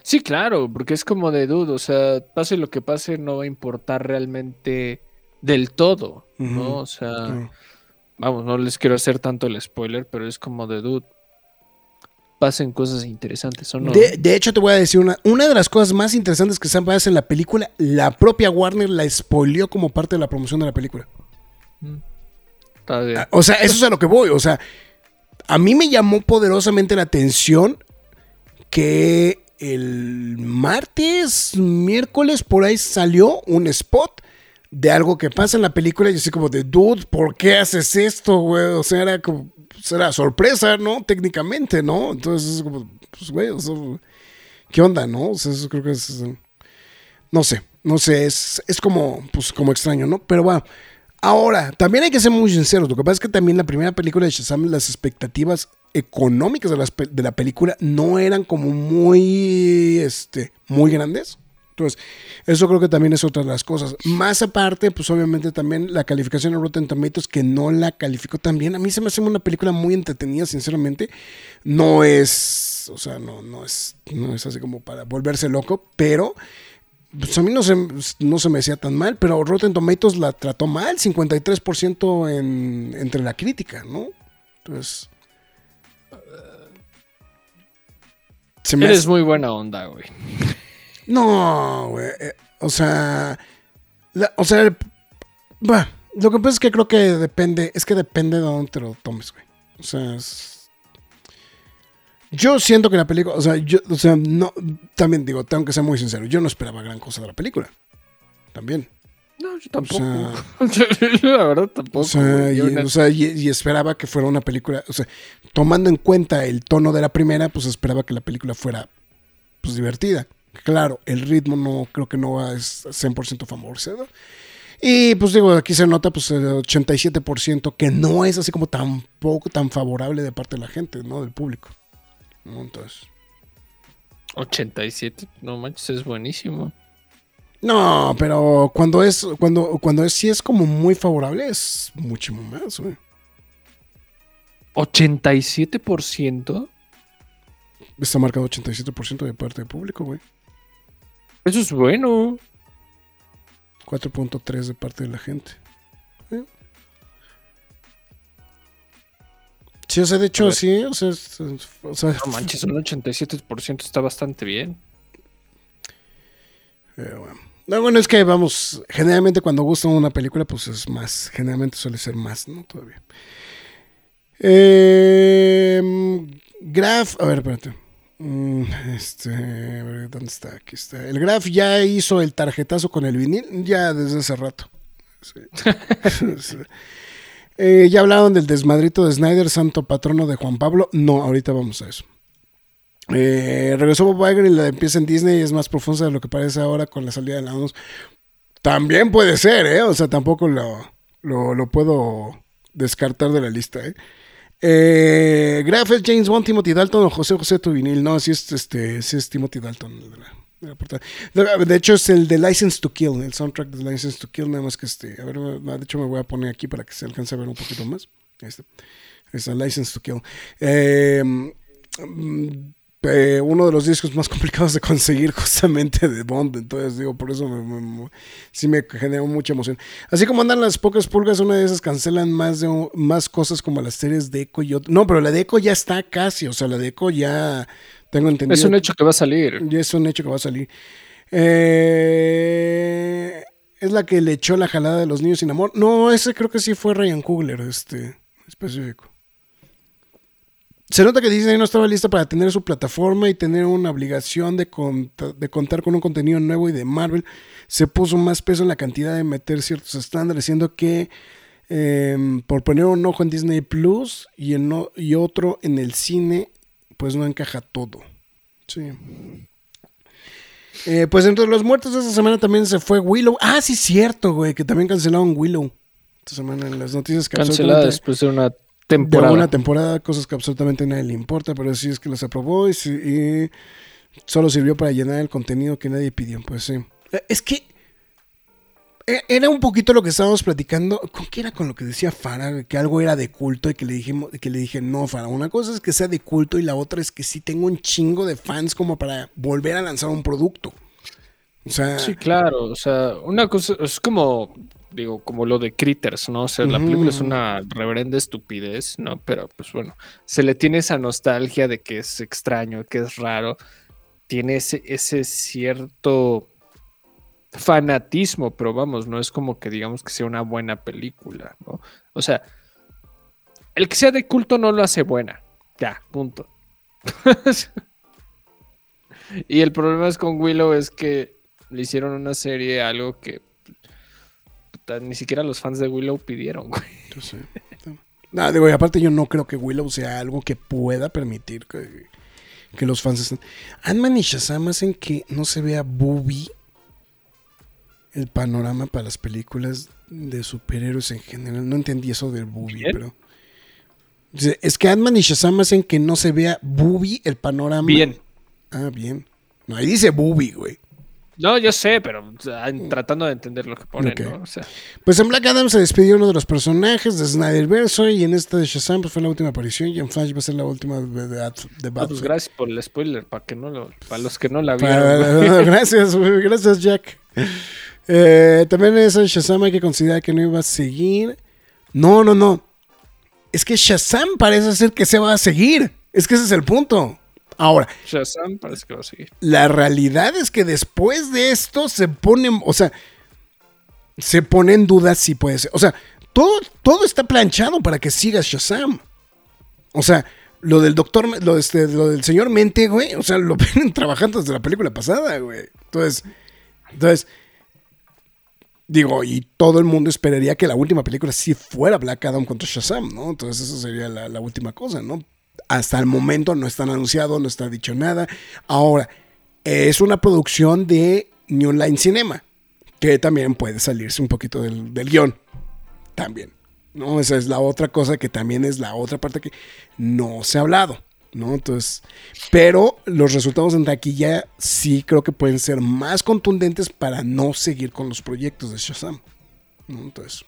Sí, claro, porque es como de duda, o sea, pase lo que pase, no va a importar realmente del todo, ¿no? O sea, vamos, no les quiero hacer tanto el spoiler, pero es como de dude. pasen cosas interesantes, ¿o no? De, de hecho, te voy a decir una, una de las cosas más interesantes que se pasa en la película, la propia Warner la spoileó como parte de la promoción de la película. Ah, O sea, eso es a lo que voy. O sea, a mí me llamó poderosamente la atención que el martes, miércoles, por ahí salió un spot de algo que pasa en la película y así como de, dude, ¿por qué haces esto, güey? O sea, era como, pues, era sorpresa, ¿no? Técnicamente, ¿no? Entonces es como, pues, güey, o ¿qué onda, no? O sea, eso creo que es, no sé, no sé, es, es como, pues, como extraño, ¿no? Pero bueno, ahora, también hay que ser muy sinceros, lo que pasa es que también la primera película de Shazam, las expectativas económicas de, de la película no eran como muy, este, muy grandes. Entonces, eso creo que también es otra de las cosas. Más aparte, pues obviamente también la calificación en Rotten Tomatoes, que no la calificó tan bien. A mí se me hace una película muy entretenida, sinceramente. No es, o sea, no, no es, no es así como para volverse loco, pero pues a mí no se, no se me decía tan mal, pero Rotten Tomatoes la trató mal, 53% en, entre la crítica, ¿no? Entonces... Se me Eres hace- muy buena onda, güey. no, güey. eh, o sea. la- o sea. va, lo que pasa es que creo que depende. Es que depende de dónde te lo tomes, güey. O sea, es- Yo siento que la película. O sea, yo. O sea, no. También digo, tengo que ser muy sincero. Yo no esperaba gran cosa de la película. También. No, yo tampoco. O la verdad tampoco. O sea, y, Yo una- o sea, y- y esperaba que fuera una película. O sea, tomando en cuenta el tono de la primera, pues esperaba que la película fuera pues divertida. Claro, el ritmo no creo que no va es 100% favorecido. Y pues digo, aquí se nota pues el 87% que no es así como tampoco tan favorable de parte de la gente, ¿no? Del público. ¿No? Entonces, 87, no manches, es buenísimo. no, pero cuando es cuando cuando es sí es como muy favorable es muchísimo más, güey. 87%. Está marcado 87% de parte del público, güey. Eso es bueno. 4.3 de parte de la gente. Sí, o sea, de hecho, sí, o sea, o sea, No manches, un 87% está bastante bien. eh, bueno. No, bueno, es que vamos, generalmente cuando gusta una película, pues es más, generalmente suele ser más, ¿no? Todavía. Eh, Graf, a ver, espérate. Mm, Este, a ver, ¿dónde está? Aquí está. El Graf ya hizo el tarjetazo con el vinil, ya desde hace rato. Sí. Eh, ya hablaron del desmadrito de Snyder, santo patrono de Juan Pablo. No, ahorita vamos a eso. Eh, regresó Bob Iger y la empieza en Disney y es más profunda de lo que parece ahora con la salida de la 2. También puede ser, ¿eh? O sea, tampoco lo, lo, lo puedo descartar de la lista, ¿eh? Eh, Graf es James Bond, Timothy Dalton o José José Tuvinil. No, sí es, este, es Timothy Dalton. el De, la, de, hecho, es el de License to Kill, el soundtrack de License to Kill. Nada más que este. A ver, de hecho, me voy a poner aquí para que se alcance a ver un poquito más. Ahí está. Está, License to Kill. Eh, mm, eh, uno de los discos más complicados de conseguir justamente de Bond. Entonces, digo, por eso me- sí me generó mucha emoción. Así como andan las pocas pulgas, una de esas cancelan más, de, más cosas como las series de Echo y otro. No, pero la de Echo ya está casi. O sea, la de Echo ya tengo entendido. Es un hecho que va a salir. Ya es un hecho que va a salir. Eh, es la que le echó la jalada de los niños sin amor. No, ese creo que sí fue Ryan Coogler, este específico. Se nota que Disney no estaba lista para tener su plataforma y tener una obligación de, cont- de contar con un contenido nuevo y de Marvel se puso más peso en la cantidad de meter ciertos estándares, siendo que eh, por poner un ojo en Disney Plus y, en no- y otro en el cine, pues no encaja todo. Sí. Eh, pues entre los muertos de esta semana también se fue Willow. Ah, sí, cierto, güey, que también cancelaron Willow. Esta semana en las noticias que Cancelada después de una de temporada. una temporada, cosas que absolutamente a nadie le importa, pero sí es que las aprobó y, solo sirvió para llenar el contenido que nadie pidió. Pues sí. Es que era un poquito lo que estábamos platicando. ¿Con qué era con lo que decía Farah? Que algo era de culto y que le dijimos, que le dije, no, Farah, una cosa es que sea de culto y la otra es que sí tengo un chingo de fans como para volver a lanzar un producto. O sea, Sí, claro. O sea, una cosa es como digo, como lo de Critters, ¿no? O sea, la película es una reverenda estupidez, ¿no? Pero pues bueno, se le tiene esa nostalgia de que es extraño, que es raro, tiene ese, ese cierto fanatismo, pero vamos, no es como que digamos que sea una buena película, ¿no? O sea, el que sea de culto no lo hace buena, ya, punto. y el problema es con Willow es que le hicieron una serie, algo que ni siquiera los fans de Willow pidieron, güey. Yo sé. Digo, aparte yo no creo que Willow sea algo que pueda permitir que, que los fans estén... Ant-Man y Shazam hacen que no se vea booby el panorama para las películas de superhéroes en general. No entendí eso del booby, pero... Es que Ant-Man y Shazam hacen que no se vea booby el panorama. Bien. Ah, bien. No, ahí dice booby, güey. No, yo sé, pero tratando de entender lo que ponen, Ok. ¿no? O sea, Pues en Black Adam se despidió uno de los personajes de Snyderverse y en esta de Shazam pues, fue la última aparición y en Flash va a ser la última de, de, de ah, Batman. pues gracias por el spoiler, para que no lo, para los que no la Para- vieron. güey. gracias, güey, gracias Jack. Eh, también esa Shazam hay que considerar que no iba a seguir. No, no, no. Es que Shazam parece ser que se va a seguir. Es que ese es el punto. Ahora, Shazam parece que va a seguir. la realidad es que después de esto se ponen, o sea, se pone en duda si puede ser. O sea, todo, todo está planchado para que siga Shazam. O sea, lo del doctor, lo, este, lo del señor Mente, güey, o sea, lo vienen trabajando desde la película pasada, güey. Entonces, entonces, digo, y todo el mundo esperaría que la última película sí fuera Black Adam contra Shazam, ¿no? Entonces, eso sería la, última cosa, ¿no? Hasta el momento no está anunciado, no está dicho nada. Ahora, es una producción de New Line Cinema, que también puede salirse un poquito del guion. También. ¿no? Esa es la otra cosa que también es la otra parte que no se ha hablado. ¿No? Entonces, pero los resultados en taquilla sí creo que pueden ser más contundentes para no seguir con los proyectos de Shazam. Entonces.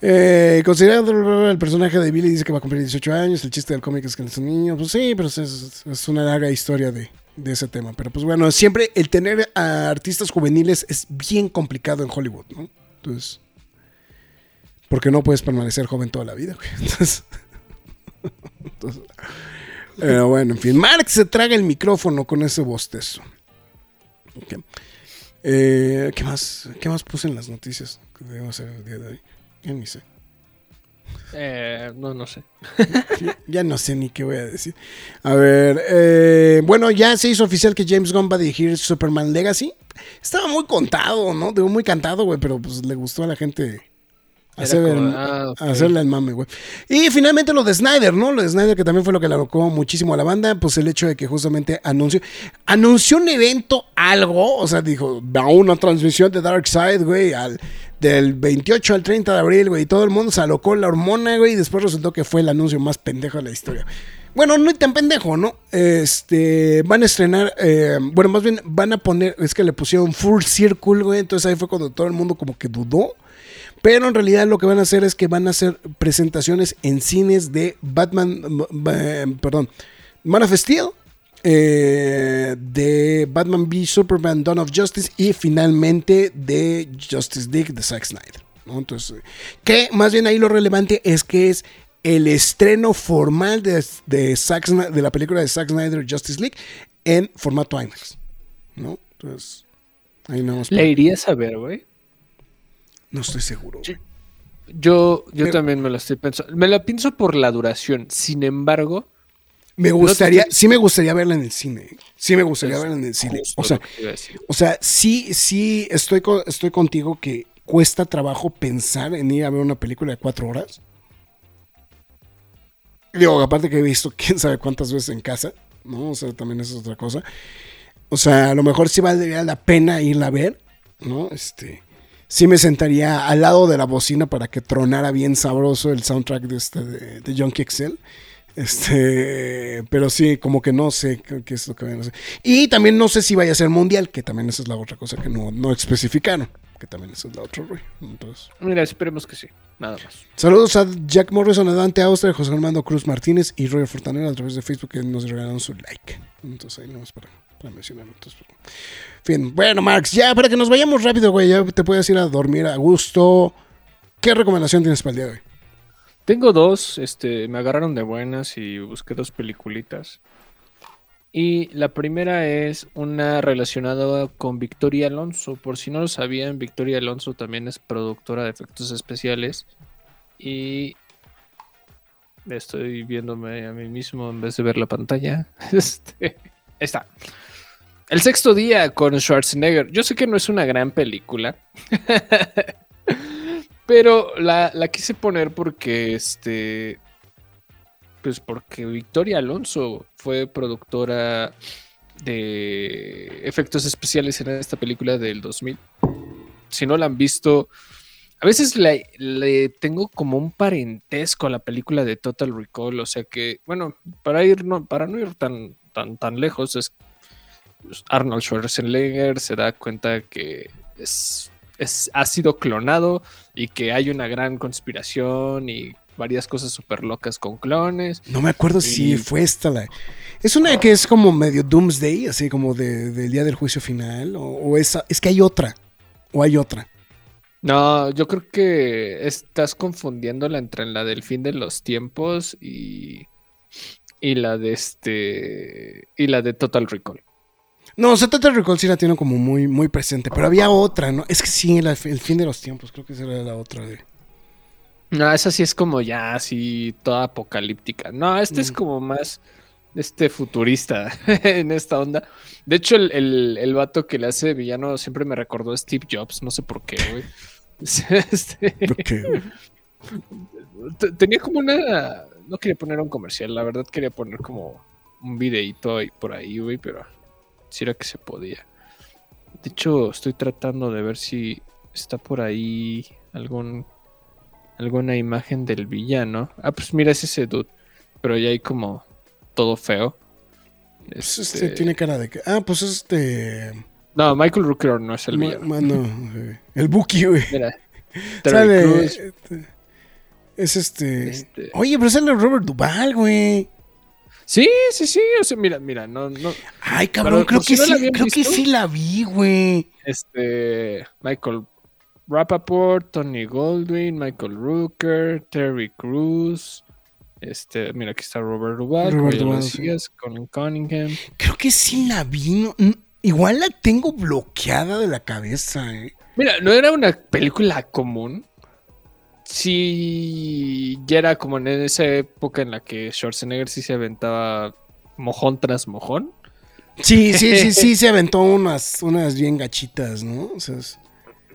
Eh, considerando el personaje de Billy dice que va a cumplir 18 años, el chiste del cómic es que es un niño, pues sí, pero es, es- es una larga historia de, de ese tema. Pero pues bueno, siempre el tener a artistas juveniles es bien complicado en Hollywood, ¿no? Entonces, porque no puedes permanecer joven toda la vida, güey. Entonces, entonces, pero bueno, en fin, Mark se traga el micrófono con ese bostezo. Eh, ¿qué, más, ¿Qué más puse en las noticias que debemos hacer el día de hoy? Ya ni sé. Eh, no, no sé. Ya, no sé ni qué voy a decir. A ver, eh, bueno, ya se hizo oficial que James Gunn va a dirigir Superman Legacy. Estaba muy contado, ¿no? Digo, muy cantado, güey, pero pues le gustó a la gente hacer el- ah, hacerle el mame, güey. Y finalmente lo de Snyder, ¿no? Lo de Snyder, que también fue lo que le alocó muchísimo a la banda, pues el hecho de que justamente anunció, anunció un evento, algo, o sea, dijo, va una transmisión de Dark Side, güey, al, del 28 al 30 de abril, güey, y todo el mundo se alocó la hormona, güey, y después resultó que fue el anuncio más pendejo de la historia. Bueno, no tan pendejo, ¿no? Este, van a estrenar, eh, bueno, más bien van a poner, es que le pusieron Full Circle, güey, entonces ahí fue cuando todo el mundo como que dudó. Pero en realidad lo que van a hacer es que van a hacer presentaciones en cines de Batman, eh, perdón, Man of Steel, eh, de Batman v Superman Dawn of Justice y finalmente de Justice League de Zack Snyder. ¿no? Entonces, que más bien ahí lo relevante es que es el estreno formal de, de, Zack de la película de Zack Snyder Justice League en formato IMAX. ¿no? Entonces, ahí para- Le irías a ver, güey. No estoy seguro. Sí. Yo, yo Pero- también me lo estoy pensando. Me lo pienso por la duración. Sin embargo, Me te gustaría, estoy- sí me gustaría verla en el cine. Sí me gustaría es verla en el cine. O sea, te o sea, sí, sí estoy, co- estoy contigo que cuesta trabajo pensar en ir a ver una película de cuatro horas. Digo, aparte que he visto quién sabe cuántas veces en casa, ¿no? O sea, también eso es otra cosa. O sea, a lo mejor sí valdría la pena irla a ver, ¿no? Este, sí me sentaría al lado de la bocina para que tronara bien sabroso el soundtrack de este de, de Junkie XL. Este, pero sí, como que no sé qué, es lo que vayan a hacer. Y también no sé si vaya a ser mundial, que también esa es la otra cosa que no, no especificaron, que también esa es la otra, güey. Entonces, Mira, esperemos que sí. Nada más. saludos a Jack Morrison, a Dante Austria, José Armando Cruz Martínez y Roger Fortanera a través de Facebook que nos regalaron su like. Entonces ahí nos para. Para mencionarlo. Entonces, pues, fin, bueno, Marx, ya para que nos vayamos rápido, güey, ya te puedes ir a dormir a gusto. ¿Qué recomendación tienes para el día de hoy? Tengo dos, este, me agarraron de buenas y busqué dos peliculitas. Y la primera es una relacionada con Victoria Alonso. Por si no lo sabían, Victoria Alonso también es productora de efectos especiales. Y estoy viéndome a mí mismo en vez de ver la pantalla. Este, está. El sexto día con Schwarzenegger. Yo sé que no es una gran película. Pero la, la quise poner porque este. Pues porque Victoria Alonso fue productora de efectos especiales en esta película del 2000. Si no la han visto, a veces le, le tengo como un parentesco a la película de Total Recall. O sea que, bueno, para ir no, para no ir tan, tan, tan lejos, es Arnold Schwarzenegger se da cuenta que es, es- ha sido clonado y que hay una gran conspiración y varias cosas súper locas con clones. No me acuerdo si fue esta la. Es una que es como medio Doomsday, así como de- del día del juicio final. O, o esa, es que hay otra. O hay otra. No, yo creo que estás confundiéndola entre la del fin de los tiempos y, y la de este y la de Total Recall. No, Total Recall sí la tiene como muy, muy presente. Pero había otra, ¿no? Es que sí, el fin de los tiempos. Creo que esa era la otra de. No, esa sí es como ya así toda apocalíptica. No, esta es Mm. como más este futurista en esta onda. De hecho, el, el, el vato que le hace de villano siempre me recordó a Steve Jobs, no sé por qué, güey. Este, Ok. te- tenía como una. No quería poner un comercial, la verdad quería poner como un videíto ahí por ahí, güey, pero si era que se podía. De hecho, estoy tratando de ver si está por ahí algún alguna imagen del villano. Ah, pues mira, es ese dude. Pero ya hay como todo feo. Pues Este, este tiene cara de que. Ah, pues este. No, Michael Rooker no es el ma- villano. mano, güey. el Buki, güey. Mira. Sale. Este, es este. este- Oye, pero sale Robert Duval, güey. Sí, sí, sí. O sea, mira, mira, no, no. Ay, cabrón, creo que si sí, creo que sí la vi, güey. Este. Michael Rappaport, Tony Goldwyn, Michael Rooker, Terry Crews. Este, mira, aquí está Robert Duvall, Robert Duvall, decías, Colin Cunningham. Creo que sí la vi. no- n- igual la tengo bloqueada de la cabeza, eh. Mira, no era una película común. Sí, ya era como en esa época en la que Schwarzenegger sí se aventaba mojón tras mojón. Sí, sí, sí, sí, se aventó unas, unas bien gachitas, ¿no? O sea, es-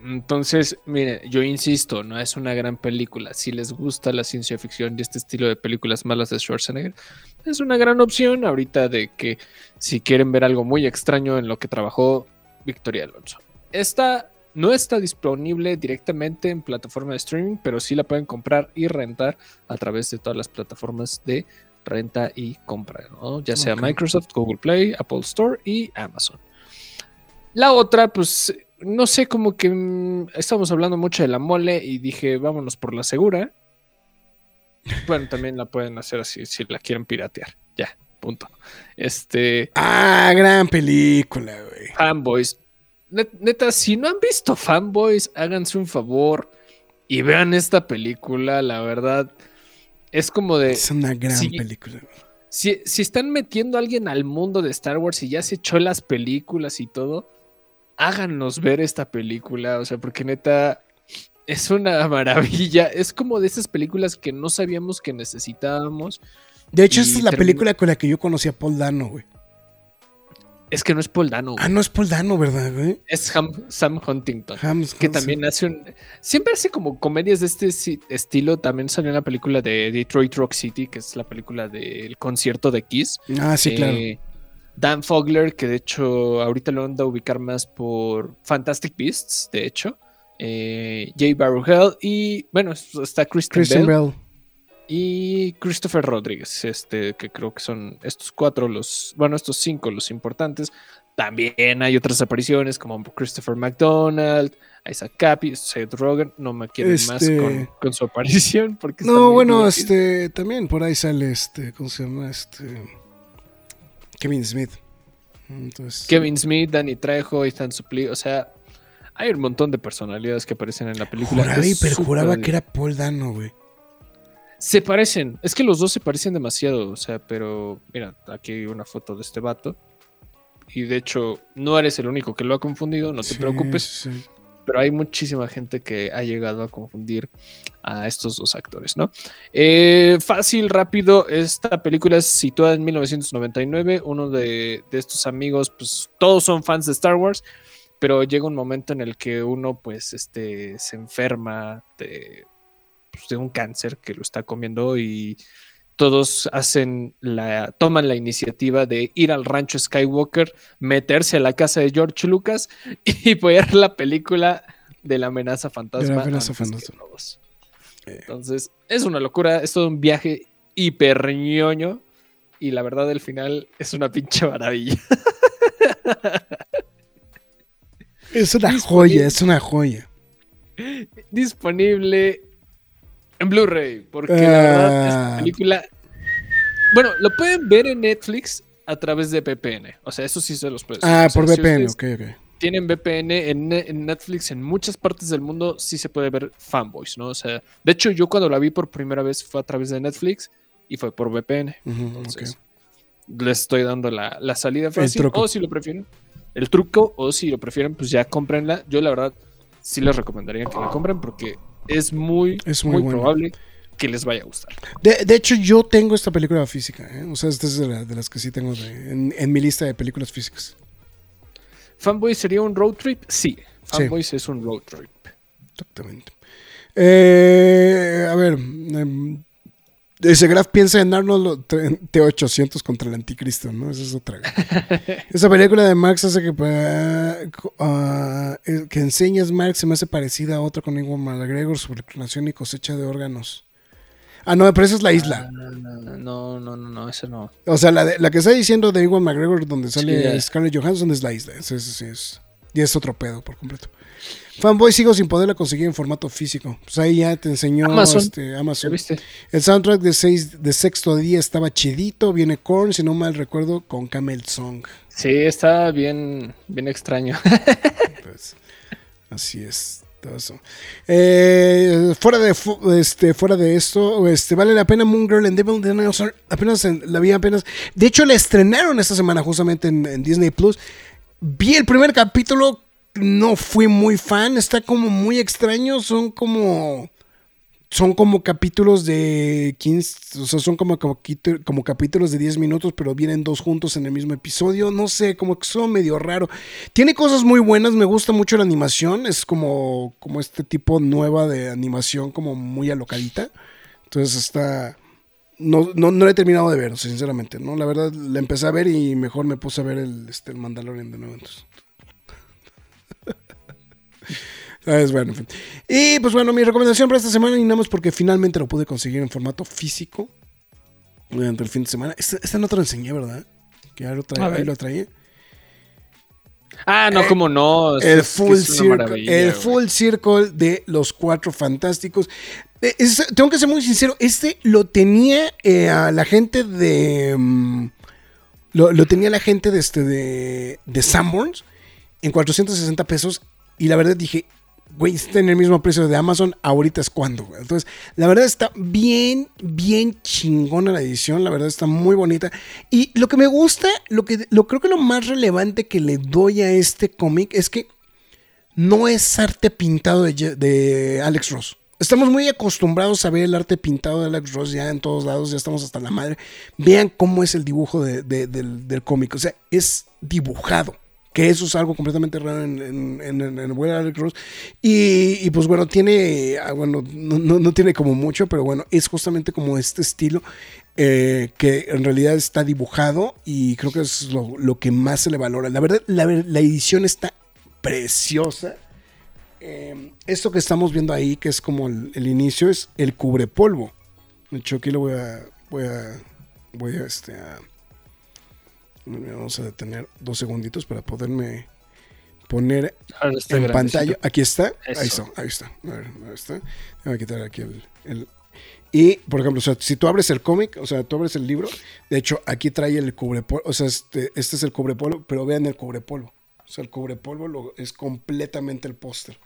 Entonces, mire, yo insisto, no es una gran película. Si les gusta la ciencia ficción y este estilo de películas malas de Schwarzenegger, es una gran opción ahorita de que si quieren ver algo muy extraño en lo que trabajó Victoria Alonso. Esta no está disponible directamente en plataforma de streaming, pero sí la pueden comprar y rentar a través de todas las plataformas de renta y compra, ¿no? Ya sea. Microsoft, Google Play, Apple Store y Amazon. La otra, pues, no sé, como que mm, estamos hablando mucho de la mole y dije, vámonos por la segura. Bueno, también la pueden hacer así si la quieren piratear. Ya, punto. Este, Ah, gran película, güey. fanboys. Net- Neta, si no han visto fanboys, háganse un favor y vean esta película. La verdad, es como de. Es una gran sí. película. Si, si están metiendo a alguien al mundo de Star Wars y ya se echó las películas y todo, háganos ver esta película. O sea, porque neta es una maravilla. Es como de esas películas que no sabíamos que necesitábamos. De hecho, esta es la película con la que yo conocí a Paul Dano, güey. Es que no es Paul Dano, güey. Ah, no es Paul Dano, ¿verdad, güey? es Ham- Sam Huntington. Que también hace un. Siempre hace como comedias de este estilo. También salió en la película de Detroit Rock City, que es la película del concierto de Kiss. Ah, sí, claro. Eh, Dan Fogler, que de hecho ahorita lo anda a ubicar más por Fantastic Beasts, de hecho. Eh, Jay Baruchel y bueno, está Kristen, Christian Bell, Bell. Y Christopher Rodríguez, este, que creo que son estos cuatro los, bueno, estos cinco los importantes. También hay otras apariciones como Christopher McDonald, Isaac Capi, Seth Rogen, no me quieren más Este- con, con su aparición porque No, bueno, este, también por ahí sale este, ¿cómo se llama? Este. Kevin Smith. Entonces, Kevin Smith, Danny Trejo, Ethan Suplee, o sea, hay un montón de personalidades que aparecen en la película. juraba y perjuraba que era Paul Dano, güey. Se parecen, es que los dos se parecen demasiado, o sea, pero mira, aquí hay una foto de este vato. Y de hecho, no eres el único que lo ha confundido, no te Sí, preocupes. sí, pero hay muchísima gente que ha llegado a confundir a estos dos actores, ¿no? Eh, fácil, rápido, esta película es situada en 1999, uno de, de estos amigos, pues todos son fans de Star Wars, pero llega un momento en el que uno pues este, se enferma de, pues, de un cáncer que lo está comiendo y todos hacen la, toman la iniciativa de ir al rancho Skywalker, meterse a la casa de George Lucas y ver la película de la amenaza fantasma. De la amenaza fantasma. todos. Eh. Entonces, es una locura, es todo un viaje hiper ñoño y la verdad el final es una pinche maravilla. Es una joya, es una joya. Disponible en Blu-ray, porque la verdad esta Ah. película... Bueno, lo pueden ver en Netflix a través de VPN, o sea, eso sí se los puedo. Ah, O sea, por si VPN, ok, ok. tienen VPN en, Ne- en Netflix en muchas partes del mundo sí se puede ver fanboys, ¿no? O sea, de hecho yo cuando la vi por primera vez fue a través de Netflix y fue por VPN. Ujú, Entonces, les estoy dando la, la salida fácil. O si lo prefieren, el truco, o si lo prefieren, pues ya cómprenla. Yo la verdad sí les recomendaría que la compren porque es muy, Es muy probable que les vaya a gustar. De, de hecho, yo tengo esta película física, ¿eh? O sea, esta es de, la- de las que sí tengo de- en, en mi lista de películas físicas. ¿Fanboys sería un road trip? Sí. Fanboys es un road trip. Exactamente. Eh, a ver. em, ese Graf piensa en Arnold T800 contra el anticristo, ¿no? Esa es otra. Esa película de Marx hace que, ah, eh, que enseñas Marx se me hace parecida a otra con Iwan McGregor sobre clonación y cosecha de órganos. Ah, no, pero esa es la isla. No, no, no, no, eso no. O sea, la, de- la que está diciendo de Iwan McGregor, donde sale. Scarlett Johansson, es la isla. Ese sí es. Y es otro pedo por completo. Fanboy sigo sin poderla conseguir en formato físico. Pues ahí ya te enseñó Amazon. este, ¿Ya Amazon. viste? El soundtrack de, seis, de sexto día estaba chidito. Viene Korn, si no mal recuerdo, con Camel Song. Sí, está bien, bien extraño. Pues, así es. todo eso. Eh, fuera, de, este, fuera de esto, este, vale la pena Moon Girl and Devil Dinosaur. Apenas en- la vi apenas. De hecho, la estrenaron esta semana justamente en, en Disney Plus. Vi el primer capítulo. No fui muy fan. Está como muy extraño. Son como. Son como capítulos de 15, o sea, son como, como, capítulos de 10 minutos, pero vienen dos juntos en el mismo episodio. No sé, como que son medio raro. Tiene cosas muy buenas, me gusta mucho la animación. Es como, como este tipo nueva de animación, como muy alocadita. Entonces está. No, no, no la he terminado de ver, sinceramente. ¿no? La verdad, la empecé a ver y mejor me puse a ver el, este, el Mandalorian de nuevo. Entonces. ¿Sabes? Bueno. Y pues bueno, mi recomendación para esta semana, y nada más porque finalmente lo pude conseguir en formato físico durante el fin de semana. Este, este no te lo enseñé, ¿verdad? Que ya lo traía, ahí lo traía. Ah, no, cómo no. El Es full, circle, el full circle de los cuatro fantásticos. Eh, es- tengo que ser muy sincero, este lo tenía eh, a la gente de... mm, lo, lo tenía la gente de, este, de, de Sanborns en 460 pesos y la verdad dije, güey, está en el mismo precio de Amazon, ahorita es cuando. Entonces, la verdad está bien, bien chingona la edición, la verdad está muy bonita. Y lo que me gusta, lo que lo creo que lo más relevante que le doy a este cómic es que no es arte pintado de, de Alex Ross. Estamos muy acostumbrados a ver el arte pintado de Alex Ross ya en todos lados, ya estamos hasta la madre. Vean cómo es el dibujo de- del, del cómic, o sea, es dibujado. Que eso es algo completamente raro en, en, en- en buen Alex Ross. Y, pues bueno, tiene, ah, bueno, no, no- no tiene como mucho, pero bueno, es justamente como este estilo eh, que en realidad está dibujado y creo que es lo, lo que más se le valora. La verdad, la, la edición está preciosa. Eh, esto que estamos viendo ahí, que es como el, el inicio, es el cubrepolvo. De hecho, aquí lo voy a. Voy a. Voy a este. a- vamos a detener dos segunditos para poderme poner está en grandecito. pantalla. Aquí está. Ahí está. Ahí está. A ver, ahí está. Déjame quitar aquí el, el Y, por ejemplo, o sea, si tú abres el cómic, o sea, tú abres el libro, de hecho, aquí trae el cubrepolvo, o sea, este, este es el cubrepolvo, pero vean el cubrepolvo. O sea, el cubrepolvo lo, es completamente el póster.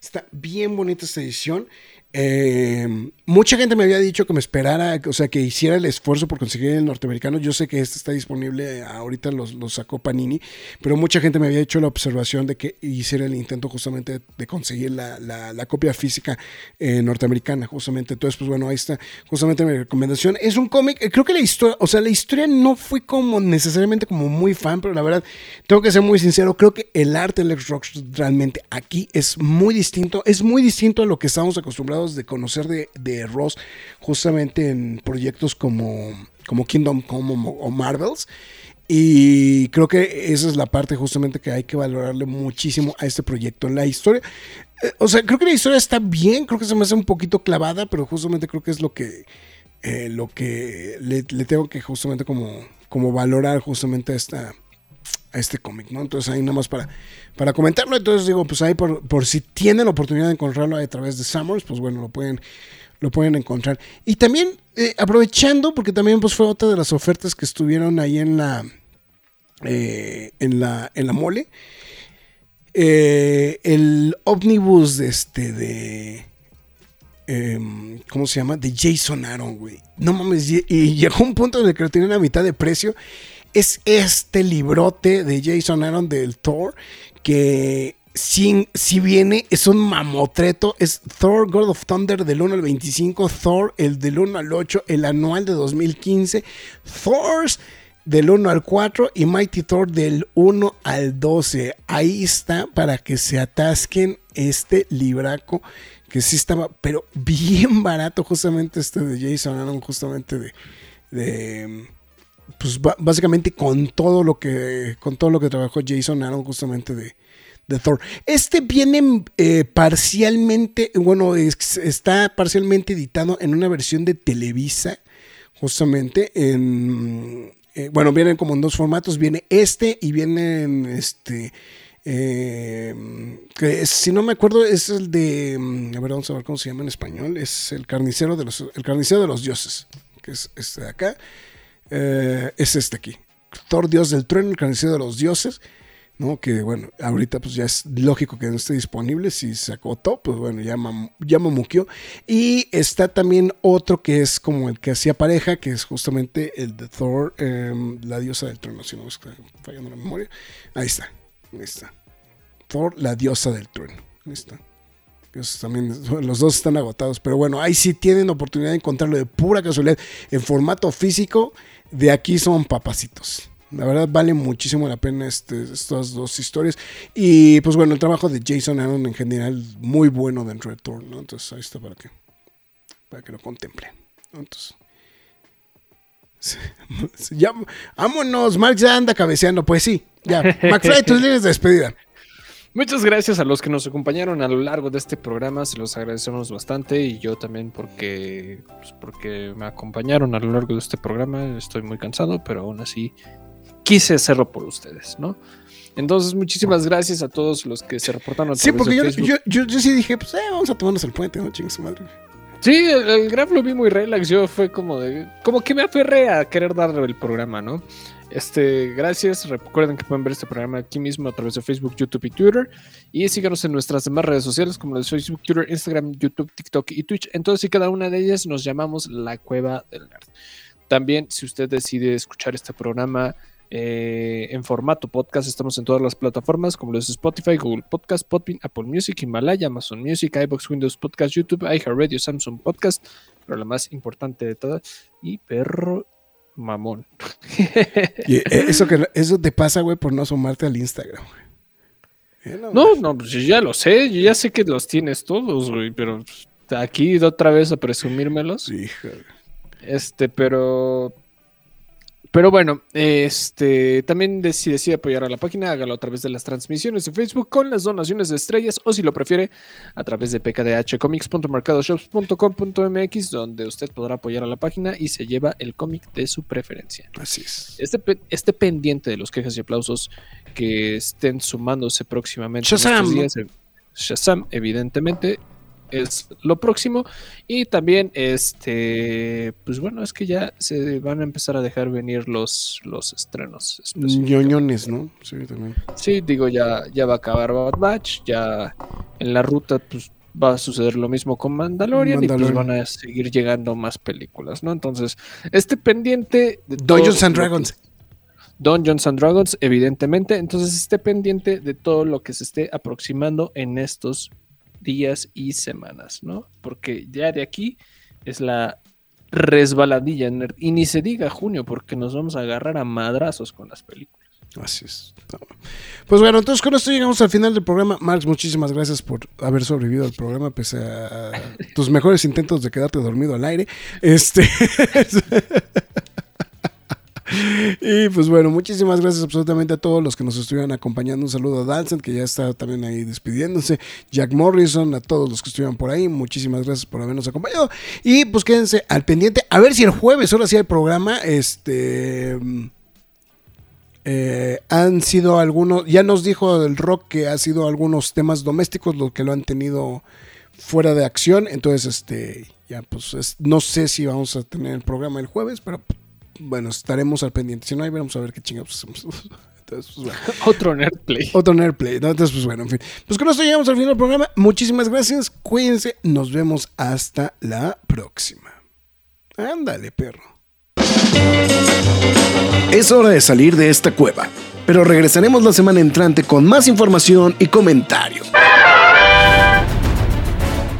Está bien bonita esta edición. Eh, mucha gente me había dicho que me esperara, o sea, que hiciera el esfuerzo por conseguir el norteamericano. Yo sé que este está disponible, ahorita lo los sacó Panini, pero mucha gente me había hecho la observación de que hiciera el intento justamente de conseguir la, la, copia física eh, norteamericana, justamente. Entonces, pues bueno, ahí está justamente mi recomendación. Es un cómic, eh, creo que la historia, o sea, la historia no fui como necesariamente como muy fan, pero la verdad, tengo que ser muy sincero, creo que el arte de Lex Rocks realmente aquí es muy distinto, es muy distinto a lo que estamos acostumbrados de conocer de, Ross justamente en proyectos como, como Kingdom Come o Marvels. Y creo que esa es la parte justamente que hay que valorarle muchísimo a este proyecto. La historia, eh, o sea, creo que la historia está bien, creo que se me hace un poquito clavada, pero justamente creo que es lo que, eh, lo que le, tengo que justamente como, como valorar justamente a esta, este cómic, ¿no? Entonces ahí nada más para, para comentarlo. Entonces digo, pues ahí por, por si tienen la oportunidad de encontrarlo a través de Summers, pues bueno, lo pueden, lo pueden encontrar. Y también eh, aprovechando, porque también pues fue otra de las ofertas que estuvieron ahí en la, eh, en la, en la mole. Eh, el ómnibus de este, de... Em, ¿Cómo se llama? De Jason Aaron, güey. No mames, y, llegó un punto en el que lo tenían a mitad de precio es este librote de Jason Aaron del Thor que si, si, viene, es un mamotreto. Es Thor God of Thunder del 1 al 25, Thor el del 1 al 8, el anual de 2015, Thors del 1 al 4 y Mighty Thor del 1 al 12. Ahí está para que se atasquen este libraco que sí estaba, pero bien barato justamente este de Jason Aaron, justamente de, de pues básicamente con todo lo que con todo lo que trabajó Jason Aaron justamente de, de Thor. Este viene eh, parcialmente, bueno, está parcialmente editado en una versión de Televisa, justamente en eh, bueno, vienen como en dos formatos, viene este y viene este eh, que si no me acuerdo es el de a ver vamos a ver cómo se llama en español, es el carnicero de los el carnicero de los dioses, que es este de acá. Es este aquí. Thor, dios del trueno, el carnicero de los dioses. ¿No? Que bueno, ahorita pues ya es lógico que no esté disponible. Si se acotó, pues bueno, ya, ya mamuqueó. Y está también otro que es como el que hacía pareja, que es justamente el de Thor, em, la diosa del trueno, si no está fallando la memoria. Ahí está, ahí está. Thor, la diosa del trueno. Ahí está. también, los dos están agotados, pero bueno, ahí sí tienen oportunidad de encontrarlo de pura casualidad en formato físico de aquí son papacitos. La verdad vale muchísimo la pena este, estas dos historias. Y pues bueno, el trabajo de Jason Aaron en general muy bueno dentro de Thor. Entonces ahí está para que, para que lo contemplen. Entonces, ya, vámonos, Mark ya anda cabeceando. Pues sí, ya. McFly, tus líneas de despedida. Muchas gracias a los que nos acompañaron a lo largo de este programa, se los agradecemos bastante y yo también porque, pues, porque me acompañaron a lo largo de este programa, estoy muy cansado, pero aún así quise hacerlo por ustedes, ¿no? Entonces, muchísimas gracias a todos los que se reportaron. A sí, porque yo, yo, yo, sí dije, pues eh, vamos a tomarnos el puente, ¿no? Chingue su madre. Sí, el, el, graph lo vi muy relax. Yo fue como de. Como que me aferré a querer darle el programa, ¿no? Este, gracias. Recuerden que pueden ver este programa aquí mismo a través de Facebook, YouTube y Twitter. Y síganos en nuestras demás redes sociales como las Facebook, Twitter, Instagram, YouTube, TikTok y Twitch. En todas y cada una de ellas nos llamamos La Cueva del Nerd. También, si usted decide escuchar este programa eh, en formato podcast, estamos en todas las plataformas como los Spotify, Google Podcast, Podbean, Apple Music, Himalaya, Amazon Music, iBox, Windows Podcast, YouTube, iHeartRadio, Samsung Podcast, pero la más importante de todas, y Perro mamón. Y eh, eso, que, eso te pasa, güey, por no asomarte al Instagram, güey. No, no, pues ya lo sé, yo ya sé que los tienes todos, güey, pero aquí otra vez a presumírmelos. Este, pero pero bueno, este también si decide apoyar a la página, hágalo a través de las transmisiones de Facebook con las donaciones de estrellas o si lo prefiere a través de pkdhcomics.mercadoshops.com.mx donde usted podrá apoyar a la página y se lleva el cómic de su preferencia. Así es. Este, este pendiente de los quejas y aplausos que estén sumándose próximamente Shazam. Shazam, evidentemente. Es lo próximo. Y también, este, pues bueno, es que ya se van a empezar a dejar venir los, los estrenos. ñoñones, ¿no? Sí, también. Sí, digo, ya, ya va a acabar Bad Batch, ya en la ruta, pues va a suceder lo mismo con Mandalorian, y pues van a seguir llegando más películas, ¿no? Entonces, este pendiente de Dungeons and que- Dragons. Dungeons and Dragons, evidentemente. Entonces esté pendiente de todo lo que se esté aproximando en estos días y semanas, ¿no? Porque ya de aquí es la resbaladilla. Y ni se diga junio, porque nos vamos a agarrar a madrazos con las películas. Así es. Pues bueno, entonces con esto llegamos al final del programa. Marx, muchísimas gracias por haber sobrevivido al programa, pese a tus mejores intentos de quedarte dormido al aire. Este. Y pues bueno, muchísimas gracias absolutamente a todos los que nos estuvieron acompañando. Un saludo a Dalsen, que ya está también ahí despidiéndose. Jack Morrison, a todos los que estuvieron por ahí. Muchísimas gracias por habernos acompañado. Y pues quédense al pendiente. A ver si el jueves, ahora sí hay programa. Este. Eh, han sido algunos, ya nos dijo el rock que ha sido algunos temas domésticos los que lo han tenido fuera de acción, entonces este, ya pues es- no sé si vamos a tener el programa el jueves, pero bueno, estaremos al pendiente, si no ahí veremos a ver qué chingados hacemos. Entonces, pues, bueno. Otro Nerdplay. Otro Nerdplay, ¿no? Entonces, pues bueno, en fin. Pues con esto llegamos al final del programa. Muchísimas gracias. Cuídense. Nos vemos hasta la próxima. Ándale, perro. Es hora de salir de esta cueva, pero regresaremos la semana entrante con más información y comentarios.